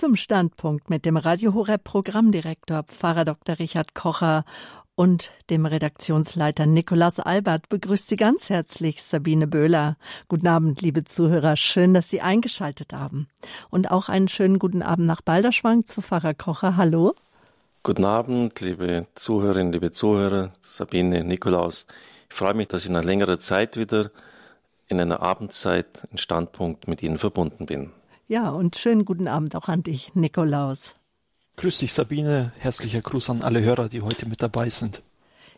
zum Standpunkt mit dem Radio Horeb Programmdirektor Pfarrer Dr. Richard Kocher und dem Redaktionsleiter Nikolaus Albert begrüßt Sie ganz herzlich Sabine Böhler. Guten Abend, liebe Zuhörer. Schön, dass Sie eingeschaltet haben. Und auch einen schönen guten Abend nach Balderschwang zu Pfarrer Kocher. Hallo. Guten Abend, liebe Zuhörerinnen, liebe Zuhörer, Sabine, Nikolaus. Ich freue mich, dass ich nach längerer Zeit wieder in einer Abendzeit in Standpunkt mit Ihnen verbunden bin. Ja, und schönen guten Abend auch an dich, Nikolaus. Grüß dich, Sabine. Herzlicher Gruß an alle Hörer, die heute mit dabei sind.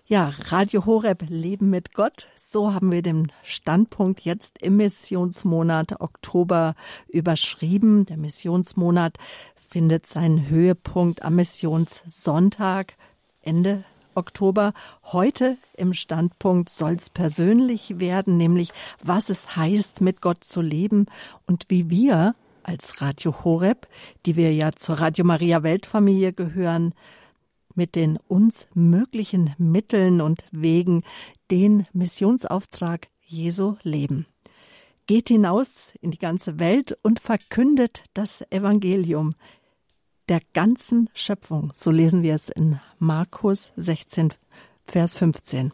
Ja, Radio Horeb Leben mit Gott. So haben wir den Standpunkt jetzt im Missionsmonat Oktober überschrieben. Der Missionsmonat findet seinen Höhepunkt am Missionssonntag Ende Oktober. Heute im Standpunkt soll es persönlich werden, nämlich was es heißt, mit Gott zu leben und wie wir als Radio Horeb, die wir ja zur Radio Maria Weltfamilie gehören, mit den uns möglichen Mitteln und Wegen den Missionsauftrag Jesu leben. Geht hinaus in die ganze Welt und verkündet das Evangelium der ganzen Schöpfung. So lesen wir es in Markus 16, Vers 15.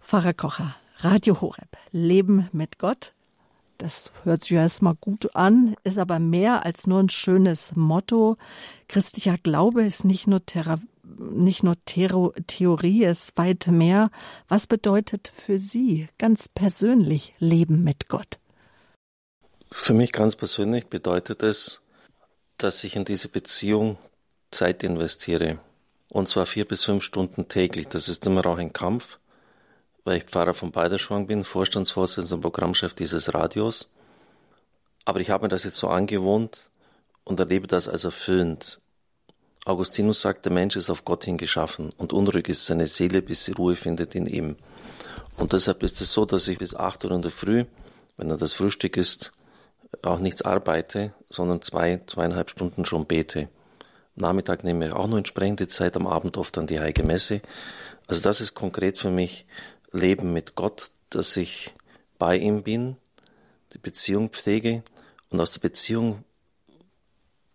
Pfarrer Kocher, Radio Horeb, Leben mit Gott, das hört sich ja erstmal gut an, ist aber mehr als nur ein schönes Motto. Christlicher Glaube ist nicht nur, Thera nicht nur Thero Theorie, ist weit mehr. Was bedeutet für Sie ganz persönlich Leben mit Gott? Für mich ganz persönlich bedeutet es, dass ich in diese Beziehung Zeit investiere. Und zwar vier bis fünf Stunden täglich. Das ist immer auch ein Kampf weil ich Pfarrer von Beiderschwang bin, Vorstandsvorsitzender und Programmchef dieses Radios. Aber ich habe mir das jetzt so angewohnt und erlebe das als erfüllend. Augustinus sagt, der Mensch ist auf Gott hin geschaffen und unruhig ist seine Seele, bis sie Ruhe findet in ihm. Und deshalb ist es so, dass ich bis acht Uhr in der Früh, wenn dann das Frühstück ist, auch nichts arbeite, sondern zwei, zweieinhalb Stunden schon bete. Nachmittag nehme ich auch noch entsprechende Zeit, am Abend oft an die Heilige Messe. Also das ist konkret für mich Leben mit Gott, dass ich bei ihm bin, die Beziehung pflege und aus der Beziehung,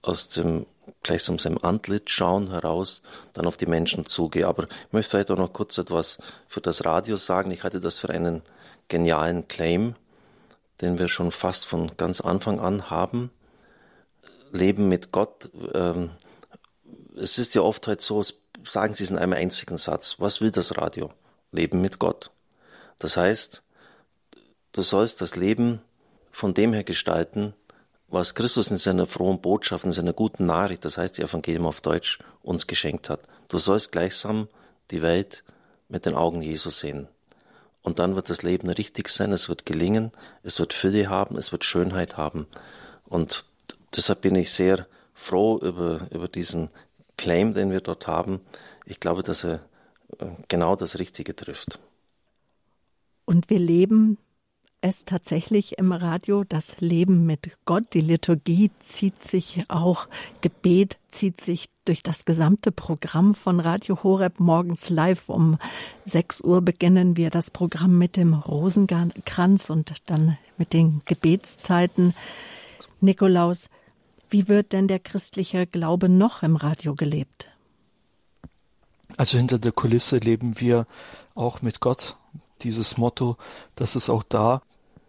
aus dem gleichsam seinem Antlitz schauen heraus, dann auf die Menschen zugehe. Aber ich möchte vielleicht auch noch kurz etwas für das Radio sagen. Ich hatte das für einen genialen Claim, den wir schon fast von ganz Anfang an haben. Leben mit Gott. Ähm, es ist ja oft halt so, sagen Sie es in einem einzigen Satz. Was will das Radio? Leben mit Gott. Das heißt, du sollst das Leben von dem her gestalten, was Christus in seiner frohen Botschaft, in seiner guten Nachricht, das heißt die Evangelium auf Deutsch, uns geschenkt hat. Du sollst gleichsam die Welt mit den Augen Jesu sehen. Und dann wird das Leben richtig sein, es wird gelingen, es wird Fülle haben, es wird Schönheit haben. Und deshalb bin ich sehr froh über, über diesen Claim, den wir dort haben. Ich glaube, dass er genau das Richtige trifft. Und wir leben es tatsächlich im Radio, das Leben mit Gott. Die Liturgie zieht sich auch, Gebet zieht sich durch das gesamte Programm von Radio Horeb. Morgens live um 6 Uhr beginnen wir das Programm mit dem Rosenkranz und dann mit den Gebetszeiten. Nikolaus, wie wird denn der christliche Glaube noch im Radio gelebt? Also hinter der Kulisse leben wir auch mit Gott. Dieses Motto, das ist auch da.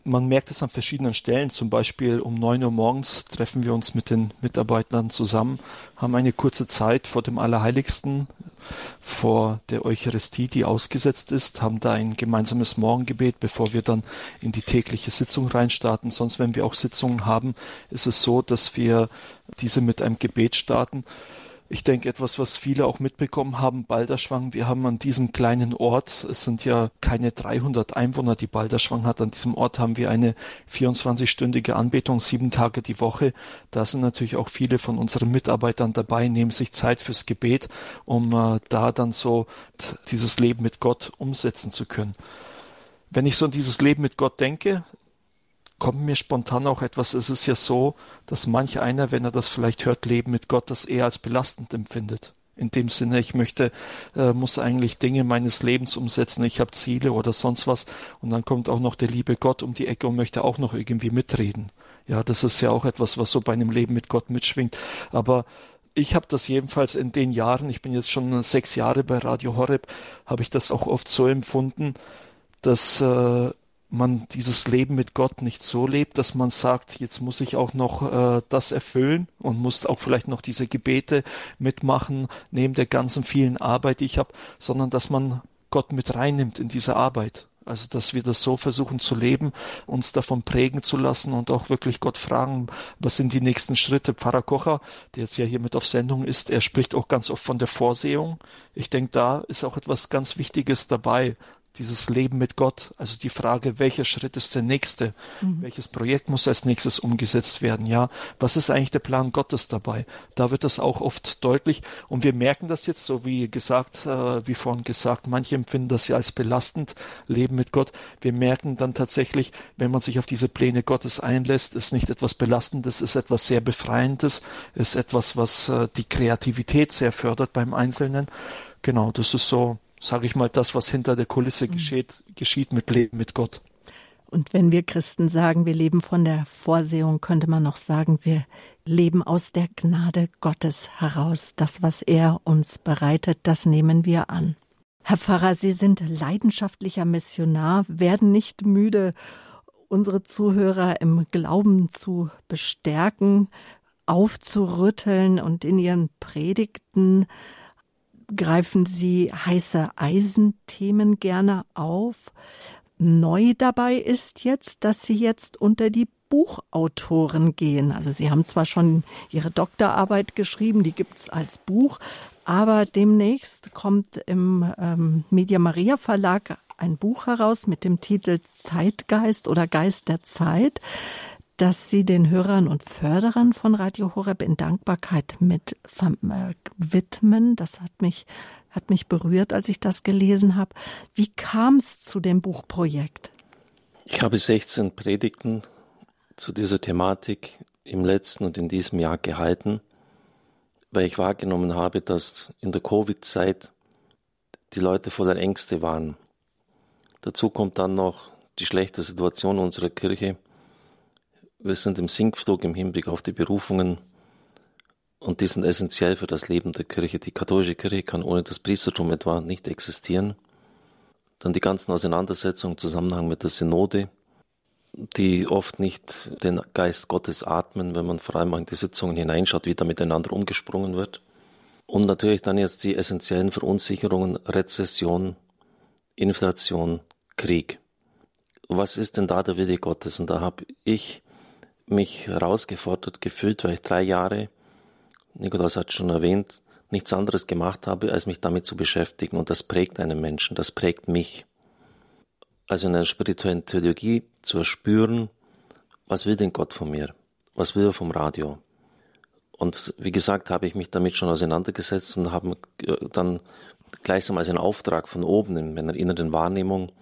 Man merkt es an verschiedenen Stellen. Zum Beispiel um neun Uhr morgens treffen wir uns mit den Mitarbeitern zusammen, haben eine kurze Zeit vor dem Allerheiligsten, vor der Eucharistie, die ausgesetzt ist, haben da ein gemeinsames Morgengebet, bevor wir dann in die tägliche Sitzung reinstarten. Sonst, wenn wir auch Sitzungen haben, ist es so, dass wir diese mit einem Gebet starten ich denke, etwas, was viele auch mitbekommen haben, Balderschwang, wir haben an diesem kleinen Ort, es sind ja keine 300 Einwohner, die Balderschwang hat, an diesem Ort haben wir eine 24-stündige Anbetung, sieben Tage die Woche. Da sind natürlich auch viele von unseren Mitarbeitern dabei, nehmen sich Zeit fürs Gebet, um äh, da dann so dieses Leben mit Gott umsetzen zu können. Wenn ich so an dieses Leben mit Gott denke, kommt mir spontan auch etwas, es ist ja so, dass manch einer, wenn er das vielleicht hört, Leben mit Gott, das eher als belastend empfindet. In dem Sinne, ich möchte, äh, muss eigentlich Dinge meines Lebens umsetzen, ich habe Ziele oder sonst was und dann kommt auch noch der liebe Gott um die Ecke und möchte auch noch irgendwie mitreden. Ja, das ist ja auch etwas, was so bei einem Leben mit Gott mitschwingt. Aber ich habe das jedenfalls in den Jahren, ich bin jetzt schon sechs Jahre bei Radio Horeb, habe ich das auch oft so empfunden, dass äh, man dieses Leben mit Gott nicht so lebt, dass man sagt, jetzt muss ich auch noch äh, das erfüllen und muss auch vielleicht noch diese Gebete mitmachen, neben der ganzen vielen Arbeit, die ich habe, sondern dass man Gott mit reinnimmt in diese Arbeit. Also, dass wir das so versuchen zu leben, uns davon prägen zu lassen und auch wirklich Gott fragen, was sind die nächsten Schritte? Pfarrer Kocher, der jetzt ja hier mit auf Sendung ist, er spricht auch ganz oft von der Vorsehung. Ich denke, da ist auch etwas ganz Wichtiges dabei dieses Leben mit Gott, also die Frage, welcher Schritt ist der nächste? Mhm. Welches Projekt muss als nächstes umgesetzt werden? Ja, was ist eigentlich der Plan Gottes dabei? Da wird das auch oft deutlich und wir merken das jetzt, so wie gesagt, äh, wie vorhin gesagt, manche empfinden das ja als belastend, Leben mit Gott. Wir merken dann tatsächlich, wenn man sich auf diese Pläne Gottes einlässt, ist nicht etwas Belastendes, ist etwas sehr Befreiendes, ist etwas, was äh, die Kreativität sehr fördert beim Einzelnen. Genau, das ist so sage ich mal, das, was hinter der Kulisse mhm. geschieht, geschieht mit Leben mit Gott. Und wenn wir Christen sagen, wir leben von der Vorsehung, könnte man noch sagen, wir leben aus der Gnade Gottes heraus. Das, was er uns bereitet, das nehmen wir an. Herr Pfarrer, Sie sind leidenschaftlicher Missionar, werden nicht müde, unsere Zuhörer im Glauben zu bestärken, aufzurütteln und in ihren Predigten greifen Sie heiße Eisenthemen gerne auf. Neu dabei ist jetzt, dass Sie jetzt unter die Buchautoren gehen. Also Sie haben zwar schon Ihre Doktorarbeit geschrieben, die gibt's als Buch, aber demnächst kommt im ähm, Media Maria Verlag ein Buch heraus mit dem Titel Zeitgeist oder Geist der Zeit dass Sie den Hörern und Förderern von Radio Horeb in Dankbarkeit mit äh, widmen. Das hat mich, hat mich berührt, als ich das gelesen habe. Wie kam es zu dem Buchprojekt? Ich habe 16 Predigten zu dieser Thematik im letzten und in diesem Jahr gehalten, weil ich wahrgenommen habe, dass in der Covid-Zeit die Leute voller Ängste waren. Dazu kommt dann noch die schlechte Situation unserer Kirche wir sind im Sinkflug im Hinblick auf die Berufungen und die sind essentiell für das Leben der Kirche. Die katholische Kirche kann ohne das Priestertum etwa nicht existieren. Dann die ganzen Auseinandersetzungen im Zusammenhang mit der Synode, die oft nicht den Geist Gottes atmen, wenn man vor allem in die Sitzungen hineinschaut, wie da miteinander umgesprungen wird. Und natürlich dann jetzt die essentiellen Verunsicherungen, Rezession, Inflation, Krieg. Was ist denn da der Wille Gottes? Und da habe ich mich herausgefordert gefühlt, weil ich drei Jahre, Nikolaus hat schon erwähnt, nichts anderes gemacht habe, als mich damit zu beschäftigen. Und das prägt einen Menschen, das prägt mich. Also in einer spirituellen Theologie zu erspüren, was will denn Gott von mir? Was will er vom Radio? Und wie gesagt, habe ich mich damit schon auseinandergesetzt und habe dann gleichsam als einen Auftrag von oben in meiner inneren Wahrnehmung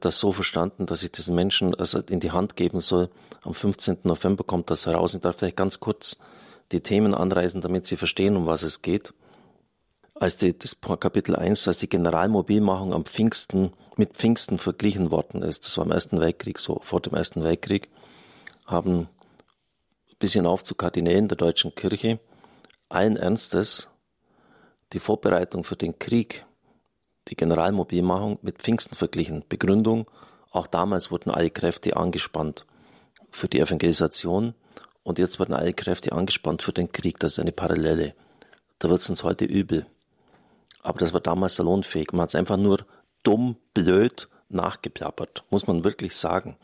das so verstanden, dass ich diesen Menschen also in die Hand geben soll. Am 15. November kommt das heraus. Ich darf vielleicht ganz kurz die Themen anreißen, damit Sie verstehen, um was es geht. Als die, das Kapitel 1, als die Generalmobilmachung am Pfingsten, mit Pfingsten verglichen worden ist, das war im Ersten Weltkrieg so, vor dem Ersten Weltkrieg, haben bis hinauf zu Kardinälen der deutschen Kirche allen Ernstes die Vorbereitung für den Krieg die Generalmobilmachung mit Pfingsten verglichen. Begründung, auch damals wurden alle Kräfte angespannt für die Evangelisation und jetzt werden alle Kräfte angespannt für den Krieg. Das ist eine Parallele. Da wird es uns heute übel. Aber das war damals salonfähig. Man hat es einfach nur dumm, blöd nachgeplappert, muss man wirklich sagen.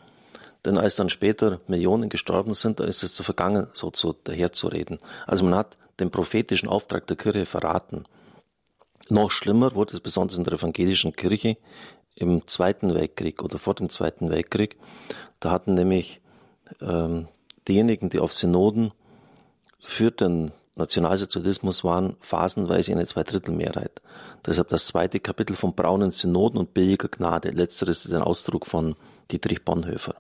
Denn als dann später Millionen gestorben sind, dann ist es zu vergangen, so zu daherzureden. Also man hat den prophetischen Auftrag der Kirche verraten. Noch schlimmer wurde es besonders in der evangelischen Kirche im Zweiten Weltkrieg oder vor dem Zweiten Weltkrieg. Da hatten nämlich ähm, diejenigen, die auf Synoden für den Nationalsozialismus waren, phasenweise eine Zweidrittelmehrheit. Deshalb das zweite Kapitel von braunen Synoden und billiger Gnade. Letzteres ist ein Ausdruck von Dietrich Bonhoeffer.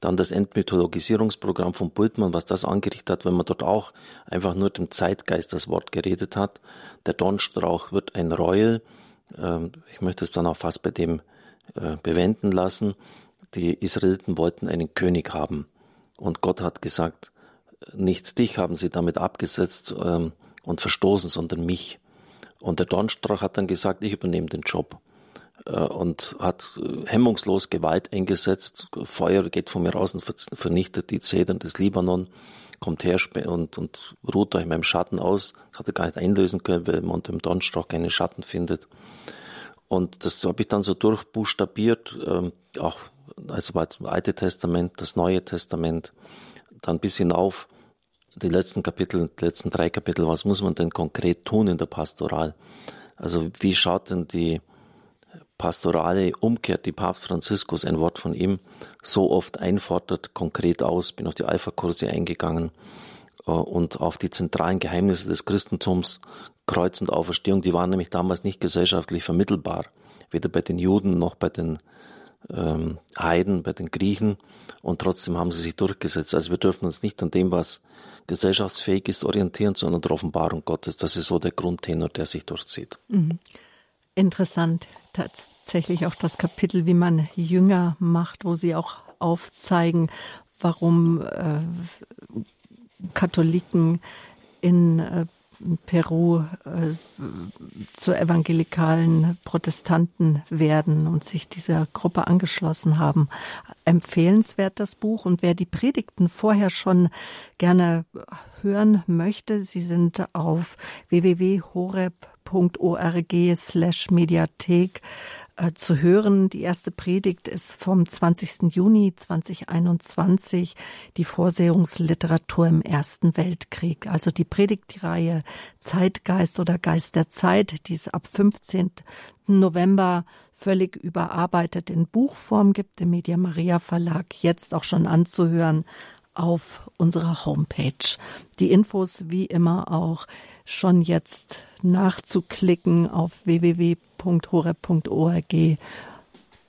Dann das Entmythologisierungsprogramm von Bultmann, was das angerichtet hat, wenn man dort auch einfach nur dem Zeitgeist das Wort geredet hat. Der Dornstrauch wird ein Reuel. Ähm, ich möchte es dann auch fast bei dem äh, bewenden lassen. Die Israeliten wollten einen König haben. Und Gott hat gesagt, nicht dich haben sie damit abgesetzt ähm, und verstoßen, sondern mich. Und der Dornstrauch hat dann gesagt, ich übernehme den Job und hat äh, hemmungslos Gewalt eingesetzt. Feuer geht von mir raus und vernichtet die Zedern des Libanon, kommt her und, und ruht euch in meinem Schatten aus. Das hat er gar nicht einlösen können, weil man unter dem Dornstrauch keinen Schatten findet. Und das habe ich dann so durchbuchstabiert, ähm, auch also das Alte Testament, das Neue Testament, dann bis hinauf die letzten Kapitel, die letzten drei Kapitel, was muss man denn konkret tun in der Pastoral? Also wie schaut denn die pastorale Umkehr, die Papst Franziskus, ein Wort von ihm, so oft einfordert, konkret aus? Bin auf die Alpha-Kurse eingegangen äh, und auf die zentralen Geheimnisse des Christentums, Kreuz und Auferstehung, die waren nämlich damals nicht gesellschaftlich vermittelbar, weder bei den Juden noch bei den ähm, Heiden, bei den Griechen und trotzdem haben sie sich durchgesetzt. Also wir dürfen uns nicht an dem, was gesellschaftsfähig ist, orientieren, sondern der Offenbarung Gottes. Das ist so der Grundtenor, der sich durchzieht. Mhm. Interessant, tatsächlich auch das Kapitel, wie man Jünger macht, wo Sie auch aufzeigen, warum äh, Katholiken in äh, Peru äh, zu evangelikalen Protestanten werden und sich dieser Gruppe angeschlossen haben. Empfehlenswert das Buch und wer die Predigten vorher schon gerne hören möchte, sie sind auf www.horeb.org slash Mediathek äh, zu hören. Die erste Predigt ist vom 20. Juni 2021, die Vorsehungsliteratur im Ersten Weltkrieg. Also die Predigtreihe Zeitgeist oder Geist der Zeit, die es ab 15. November völlig überarbeitet in Buchform gibt, im Media Maria Verlag, jetzt auch schon anzuhören auf unserer Homepage. Die Infos wie immer auch schon jetzt nachzuklicken auf www.horeb.org.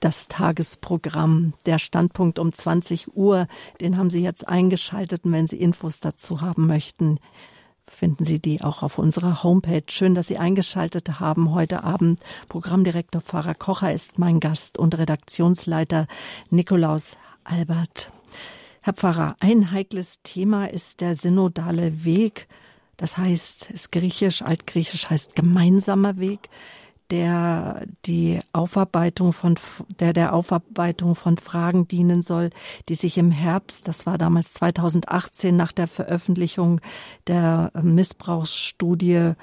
Das Tagesprogramm, der Standpunkt um 20 Uhr, den haben Sie jetzt eingeschaltet. Und wenn Sie Infos dazu haben möchten, finden Sie die auch auf unserer Homepage. Schön, dass Sie eingeschaltet haben heute Abend. Programmdirektor Pfarrer Kocher ist mein Gast und Redaktionsleiter Nikolaus Albert. Herr Pfarrer, ein heikles Thema ist der synodale Weg. Das heißt, es griechisch, altgriechisch heißt gemeinsamer Weg, der die Aufarbeitung von, der der Aufarbeitung von Fragen dienen soll, die sich im Herbst, das war damals 2018 nach der Veröffentlichung der Missbrauchsstudie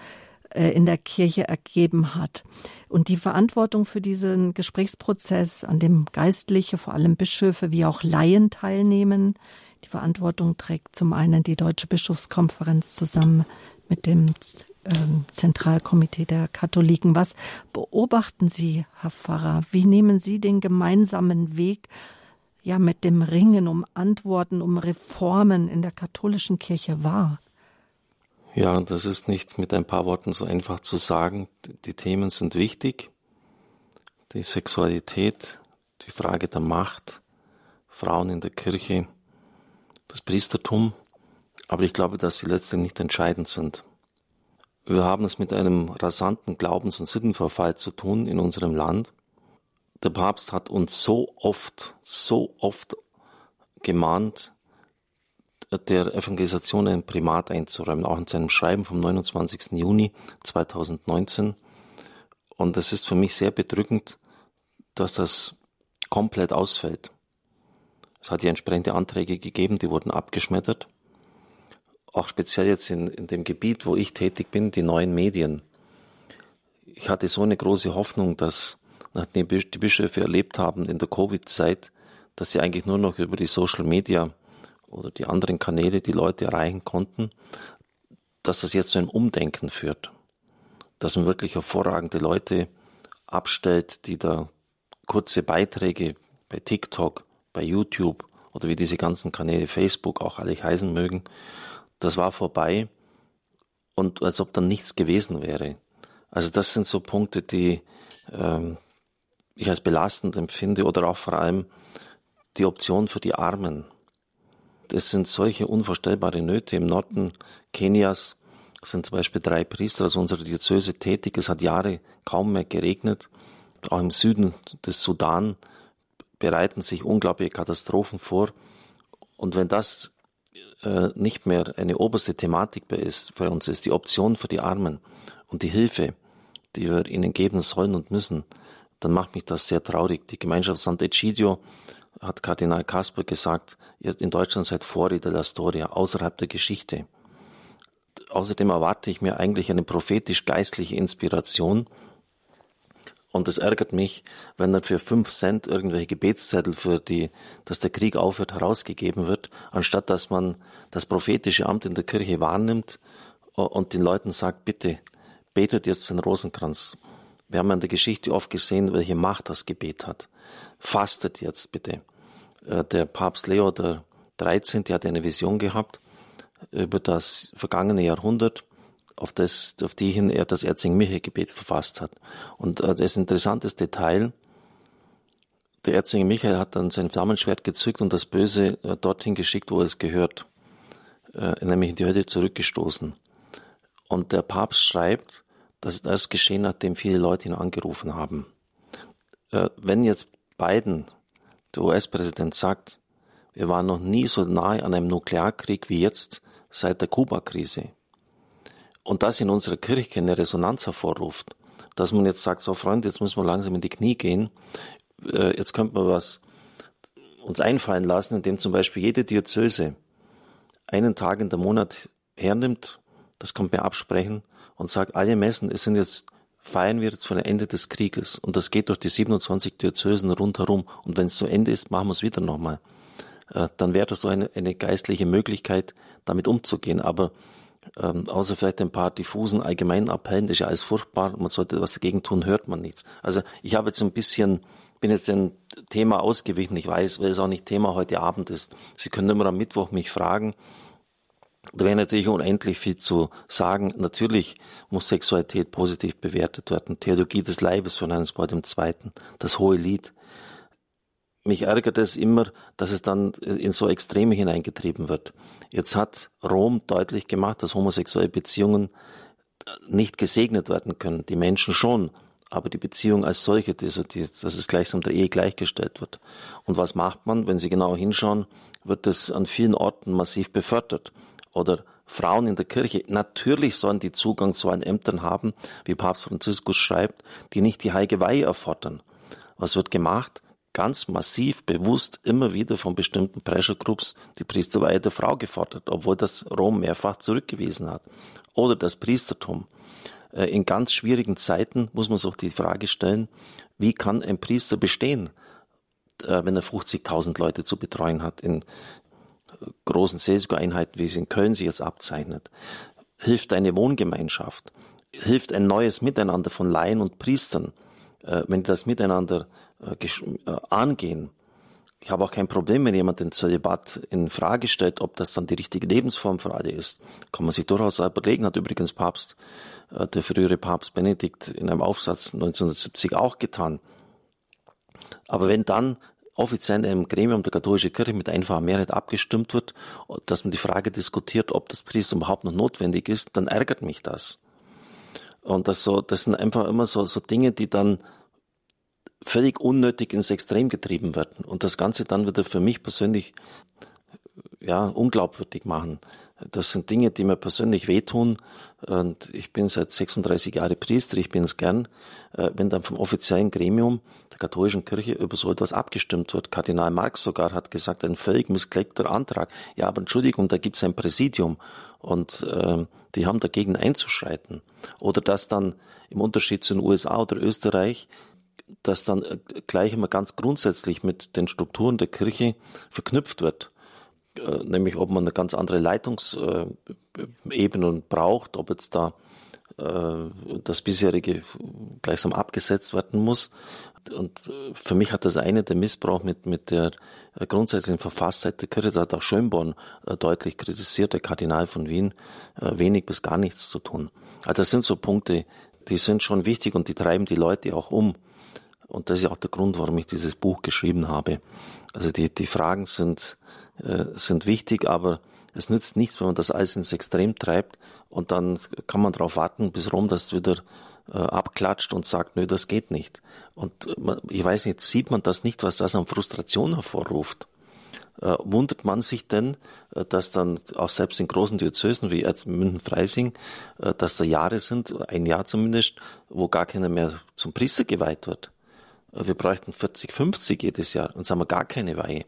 äh, in der Kirche ergeben hat. Und die Verantwortung für diesen Gesprächsprozess, an dem Geistliche, vor allem Bischöfe wie auch Laien teilnehmen, die Verantwortung trägt zum einen die Deutsche Bischofskonferenz zusammen mit dem ähm, Zentralkomitee der Katholiken. Was beobachten Sie, Herr Pfarrer? Wie nehmen Sie den gemeinsamen Weg ja mit dem Ringen um Antworten, um Reformen in der katholischen Kirche wahr? Ja, das ist nicht mit ein paar Worten so einfach zu sagen. Die Themen sind wichtig. Die Sexualität, die Frage der Macht, Frauen in der Kirche, das Priestertum, aber ich glaube, dass sie letztlich nicht entscheidend sind. Wir haben es mit einem rasanten Glaubens- und Sittenverfall zu tun in unserem Land. Der Papst hat uns so oft, so oft gemahnt, der Evangelisation ein Primat einzuräumen, auch in seinem Schreiben vom 29. Juni 2019. Und es ist für mich sehr bedrückend, dass das komplett ausfällt. Es hat ja entsprechende Anträge gegeben, die wurden abgeschmettert. Auch speziell jetzt in, in dem Gebiet, wo ich tätig bin, die neuen Medien. Ich hatte so eine große Hoffnung, dass nachdem die Bischöfe erlebt haben in der Covid-Zeit, dass sie eigentlich nur noch über die Social Media oder die anderen Kanäle die Leute erreichen konnten, dass das jetzt zu einem Umdenken führt. Dass man wirklich hervorragende Leute abstellt, die da kurze Beiträge bei TikTok bei YouTube oder wie diese ganzen Kanäle Facebook auch alle heißen mögen, das war vorbei und als ob dann nichts gewesen wäre. Also das sind so Punkte, die ähm, ich als belastend empfinde oder auch vor allem die Option für die Armen. Das sind solche unvorstellbare Nöte. Im Norden Kenias sind zum Beispiel drei Priester aus unserer Diözese tätig. Es hat Jahre kaum mehr geregnet. Auch im Süden des Sudan bereiten sich unglaubliche Katastrophen vor. Und wenn das äh, nicht mehr eine oberste Thematik bei, ist, bei uns ist, die Option für die Armen und die Hilfe, die wir ihnen geben sollen und müssen, dann macht mich das sehr traurig. Die Gemeinschaft Sant'Egidio hat Kardinal Kasper gesagt, ihr in Deutschland seid Vorräder der Storia, außerhalb der Geschichte. Außerdem erwarte ich mir eigentlich eine prophetisch-geistliche Inspiration. Und es ärgert mich, wenn dann für fünf Cent irgendwelche Gebetszettel für die, dass der Krieg aufhört, herausgegeben wird, anstatt dass man das prophetische Amt in der Kirche wahrnimmt und den Leuten sagt, bitte, betet jetzt den Rosenkranz. Wir haben in der Geschichte oft gesehen, welche Macht das Gebet hat. Fastet jetzt bitte. Äh, der Papst Leo der 13. hat eine Vision gehabt über das vergangene Jahrhundert, auf, das, auf die hin er das Erzengel-Michael-Gebet verfasst hat. Und äh, das interessantes Detail, der Erzengel Michael hat dann sein Flammenschwert gezückt und das Böse äh, dorthin geschickt, wo es gehört, nämlich in die Hölle zurückgestoßen. Und der Papst schreibt, dass das geschehen, nachdem viele Leute ihn angerufen haben. Äh, wenn jetzt Biden, der US-Präsident, sagt, wir waren noch nie so nahe an einem Nuklearkrieg wie jetzt seit der Kuba-Krise, und das in unserer Kirche eine Resonanz hervorruft, dass man jetzt sagt, so Freunde, jetzt müssen wir langsam in die Knie gehen, äh, jetzt könnte man was uns einfallen lassen, indem zum Beispiel jede Diözese einen Tag in der Monat hernimmt, das kommt mir absprechen, und sagt, alle Messen es sind jetzt feiern wir jetzt von dem Ende des Krieges und das geht durch die 27 Diözesen rundherum und wenn es zu Ende ist, machen wir es wieder nochmal. Äh, dann wäre das so eine, eine geistliche Möglichkeit, damit umzugehen. Aber ähm, außer vielleicht ein paar diffusen allgemeinen Appellen, das ist ja alles furchtbar, man sollte was dagegen tun, hört man nichts. Also ich habe jetzt ein bisschen, bin jetzt dem Thema ausgewichen, ich weiß, weil es auch nicht Thema heute Abend ist. Sie können immer am Mittwoch mich fragen, da wäre natürlich unendlich viel zu sagen. Natürlich muss Sexualität positiv bewertet werden. Theologie des Leibes von Hans Paul II., das hohe Lied. Mich ärgert es immer, dass es dann in so Extreme hineingetrieben wird. Jetzt hat Rom deutlich gemacht, dass homosexuelle Beziehungen nicht gesegnet werden können. Die Menschen schon, aber die Beziehung als solche, die, die, dass es gleichsam der Ehe gleichgestellt wird. Und was macht man? Wenn Sie genau hinschauen, wird es an vielen Orten massiv befördert oder Frauen in der Kirche, natürlich sollen die Zugang zu allen Ämtern haben, wie Papst Franziskus schreibt, die nicht die heilige Weihe erfordern. Was wird gemacht? Ganz massiv, bewusst, immer wieder von bestimmten Pressure Groups die Priesterweihe der Frau gefordert, obwohl das Rom mehrfach zurückgewiesen hat. Oder das Priestertum. Äh, in ganz schwierigen Zeiten muss man sich die Frage stellen, wie kann ein Priester bestehen, äh, wenn er 50.000 Leute zu betreuen hat in großen Seelsorgeeinheiten, wie es in Köln sich jetzt abzeichnet, hilft eine Wohngemeinschaft, hilft ein neues Miteinander von Laien und Priestern, äh, wenn das miteinander angehen. Ich habe auch kein Problem, wenn jemand den Zölibat in Frage stellt, ob das dann die richtige Lebensform für alle ist. Kann man sich durchaus überlegen, hat übrigens Papst, der frühere Papst Benedikt in einem Aufsatz 1970 auch getan. Aber wenn dann offiziell im Gremium der katholischen Kirche mit einfacher Mehrheit abgestimmt wird, dass man die Frage diskutiert, ob das Priester überhaupt noch notwendig ist, dann ärgert mich das. Und das so, das sind einfach immer so, so Dinge, die dann völlig unnötig ins Extrem getrieben werden und das Ganze dann wieder für mich persönlich ja unglaubwürdig machen. Das sind Dinge, die mir persönlich wehtun. Und ich bin seit 36 Jahren Priester, ich bin es gern, äh, wenn dann vom offiziellen Gremium der katholischen Kirche über so etwas abgestimmt wird. Kardinal Marx sogar hat gesagt, ein völlig missglückter Antrag. Ja, aber Entschuldigung, da gibt es ein Präsidium und äh, die haben dagegen einzuschreiten. Oder dass dann im Unterschied zu den USA oder Österreich dass dann äh, gleich immer ganz grundsätzlich mit den Strukturen der Kirche verknüpft wird. Äh, nämlich ob man eine ganz andere Leitungsebene braucht, ob jetzt da äh, das bisherige gleichsam abgesetzt werden muss. Und für mich hat das eine der Missbrauch mit, mit der grundsätzlichen Verfasstheit der Kirche, da hat auch Schönborn deutlich kritisiert, der Kardinal von Wien, wenig bis gar nichts zu tun. Also das sind so Punkte, die sind schon wichtig und die treiben die Leute auch um. Und das ist auch der Grund, warum ich dieses Buch geschrieben habe. Also die, die Fragen sind äh, sind wichtig, aber es nützt nichts, wenn man das alles ins Extrem treibt und dann kann man darauf warten, bis Rom das wieder äh, abklatscht und sagt, nö, das geht nicht. Und man, ich weiß nicht, sieht man das nicht, was das an Frustration hervorruft? äh, wundert man sich denn, äh, dass dann auch selbst in großen Diözesen wie München-Freising, äh, dass da Jahre sind, ein Jahr zumindest, wo gar keiner mehr zum Priester geweiht wird. Wir bräuchten 40, 50 jedes Jahr und haben wir gar keine Weihe.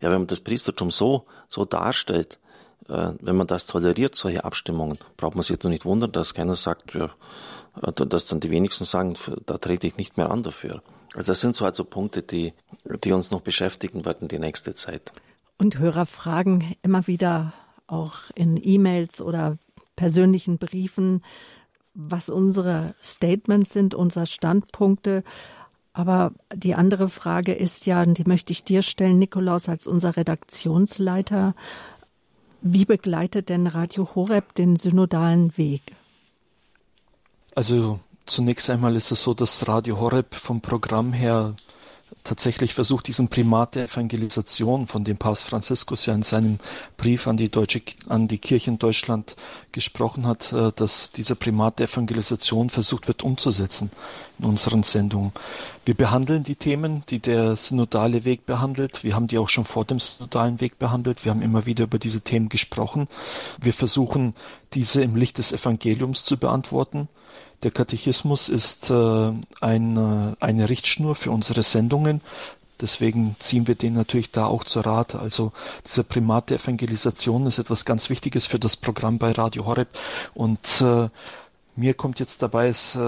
Ja, wenn man das Priestertum so, so darstellt, äh, wenn man das toleriert, solche Abstimmungen, braucht man sich doch nicht wundern, dass keiner sagt, ja, äh, dass dann die wenigsten sagen, da trete ich nicht mehr an dafür. Also das sind so also Punkte, die, die uns noch beschäftigen werden die nächste Zeit. Und Hörer fragen immer wieder auch in E-Mails oder persönlichen Briefen, was unsere Statements sind, unsere Standpunkte. Aber die andere Frage ist ja, die möchte ich dir stellen, Nikolaus, als unser Redaktionsleiter. Wie begleitet denn Radio Horeb den synodalen Weg? Also zunächst einmal ist es so, dass Radio Horeb vom Programm her tatsächlich versucht, diesen Primat der Evangelisation, von dem Papst Franziskus ja in seinem Brief an die deutsche, an die Kirche in Deutschland gesprochen hat, äh, dass dieser Primat der Evangelisation versucht wird umzusetzen in unseren Sendungen. Wir behandeln die Themen, die der synodale Weg behandelt. Wir haben die auch schon vor dem synodalen Weg behandelt. Wir haben immer wieder über diese Themen gesprochen. Wir versuchen, diese im Licht des Evangeliums zu beantworten. Der Katechismus ist äh, eine, eine Richtschnur für unsere Sendungen. Deswegen ziehen wir den natürlich da auch zur Rat. Also dieser Primat der Evangelisation ist etwas ganz Wichtiges für das Programm bei Radio Horeb. Und äh, mir kommt jetzt dabei, es äh,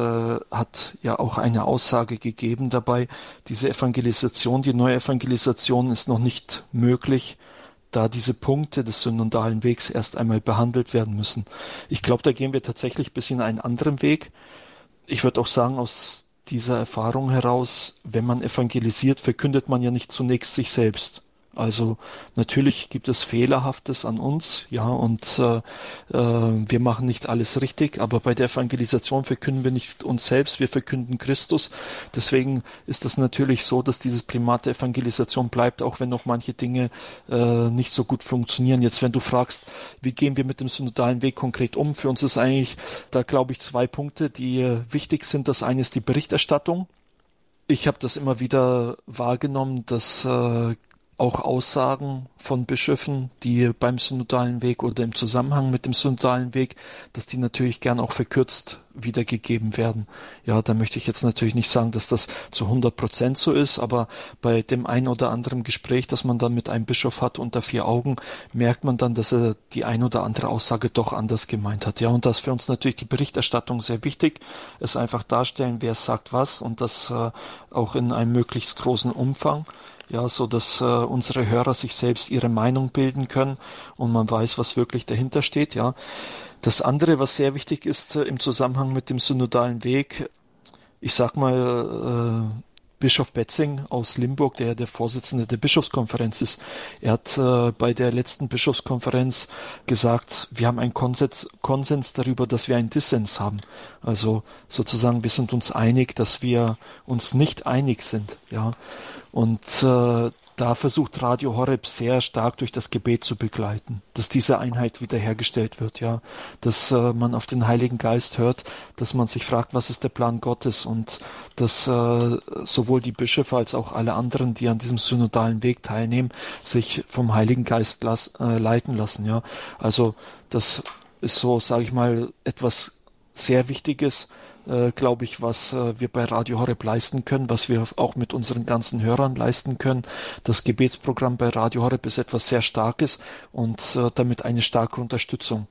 hat ja auch eine Aussage gegeben dabei, diese Evangelisation, die neue Evangelisation ist noch nicht möglich, da diese Punkte des synodalen Wegs erst einmal behandelt werden müssen. Ich glaube, da gehen wir tatsächlich bis in einen anderen Weg. Ich würde auch sagen, aus dieser Erfahrung heraus, wenn man evangelisiert, verkündet man ja nicht zunächst sich selbst. Also natürlich gibt es Fehlerhaftes an uns, ja, und äh, äh, wir machen nicht alles richtig, aber bei der Evangelisation verkünden wir nicht uns selbst, wir verkünden Christus. Deswegen ist das natürlich so, dass dieses Primat der Evangelisation bleibt, auch wenn noch manche Dinge äh, nicht so gut funktionieren. Jetzt, wenn du fragst, wie gehen wir mit dem synodalen Weg konkret um, für uns ist eigentlich, da glaube ich, zwei Punkte, die äh, wichtig sind. Das eine ist die Berichterstattung. Ich habe das immer wieder wahrgenommen, dass äh, auch Aussagen von Bischöfen, die beim synodalen Weg oder im Zusammenhang mit dem synodalen Weg, dass die natürlich gern auch verkürzt wiedergegeben werden. Ja, da möchte ich jetzt natürlich nicht sagen, dass das zu 100 Prozent so ist, aber bei dem ein oder anderen Gespräch, das man dann mit einem Bischof hat unter vier Augen, merkt man dann, dass er die ein oder andere Aussage doch anders gemeint hat. Ja, und das ist für uns natürlich die Berichterstattung sehr wichtig, es einfach darstellen, wer sagt was und das äh, auch in einem möglichst großen Umfang ja, so dass äh, unsere Hörer sich selbst ihre Meinung bilden können und man weiß, was wirklich dahinter steht, ja. Das andere, was sehr wichtig ist äh, im Zusammenhang mit dem synodalen Weg, ich sag mal, äh, Bischof Betzing aus Limburg, der der Vorsitzende der Bischofskonferenz ist, er hat äh, bei der letzten Bischofskonferenz gesagt, wir haben einen Konsens, Konsens darüber, dass wir einen Dissens haben. Also sozusagen, wir sind uns einig, dass wir uns nicht einig sind. Ja, und äh, da versucht Radio Horeb sehr stark durch das Gebet zu begleiten, dass diese Einheit wiederhergestellt wird, ja, dass äh, man auf den Heiligen Geist hört, dass man sich fragt, was ist der Plan Gottes und dass äh, sowohl die Bischöfe als auch alle anderen, die an diesem synodalen Weg teilnehmen, sich vom Heiligen Geist las äh, leiten lassen, ja. Also das ist so, sage ich mal, etwas sehr Wichtiges, äh, glaube ich, was äh, wir bei Radio Horeb leisten können, was wir auch mit unseren ganzen Hörern leisten können. Das Gebetsprogramm bei Radio Horeb ist etwas sehr Starkes und äh, damit eine starke Unterstützung.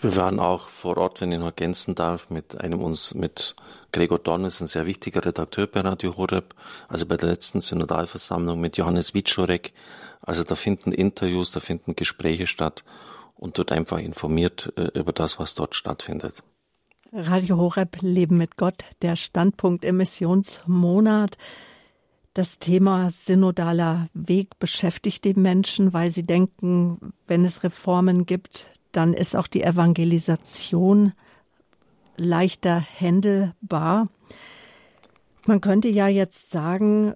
Wir waren auch vor Ort, wenn ich noch ergänzen darf, mit einem uns, mit Gregor Dorn ist ein sehr wichtiger Redakteur bei Radio Horeb, also bei der letzten Synodalversammlung mit Johannes Witschorek. Also da finden Interviews, da finden Gespräche statt und dort einfach informiert äh, über das, was dort stattfindet. Radio Horeb Leben mit Gott, der Standpunkt im Missionsmonat. Das Thema synodaler Weg beschäftigt die Menschen, weil sie denken, wenn es Reformen gibt, dann ist auch die Evangelisation leichter händelbar. Man könnte ja jetzt sagen,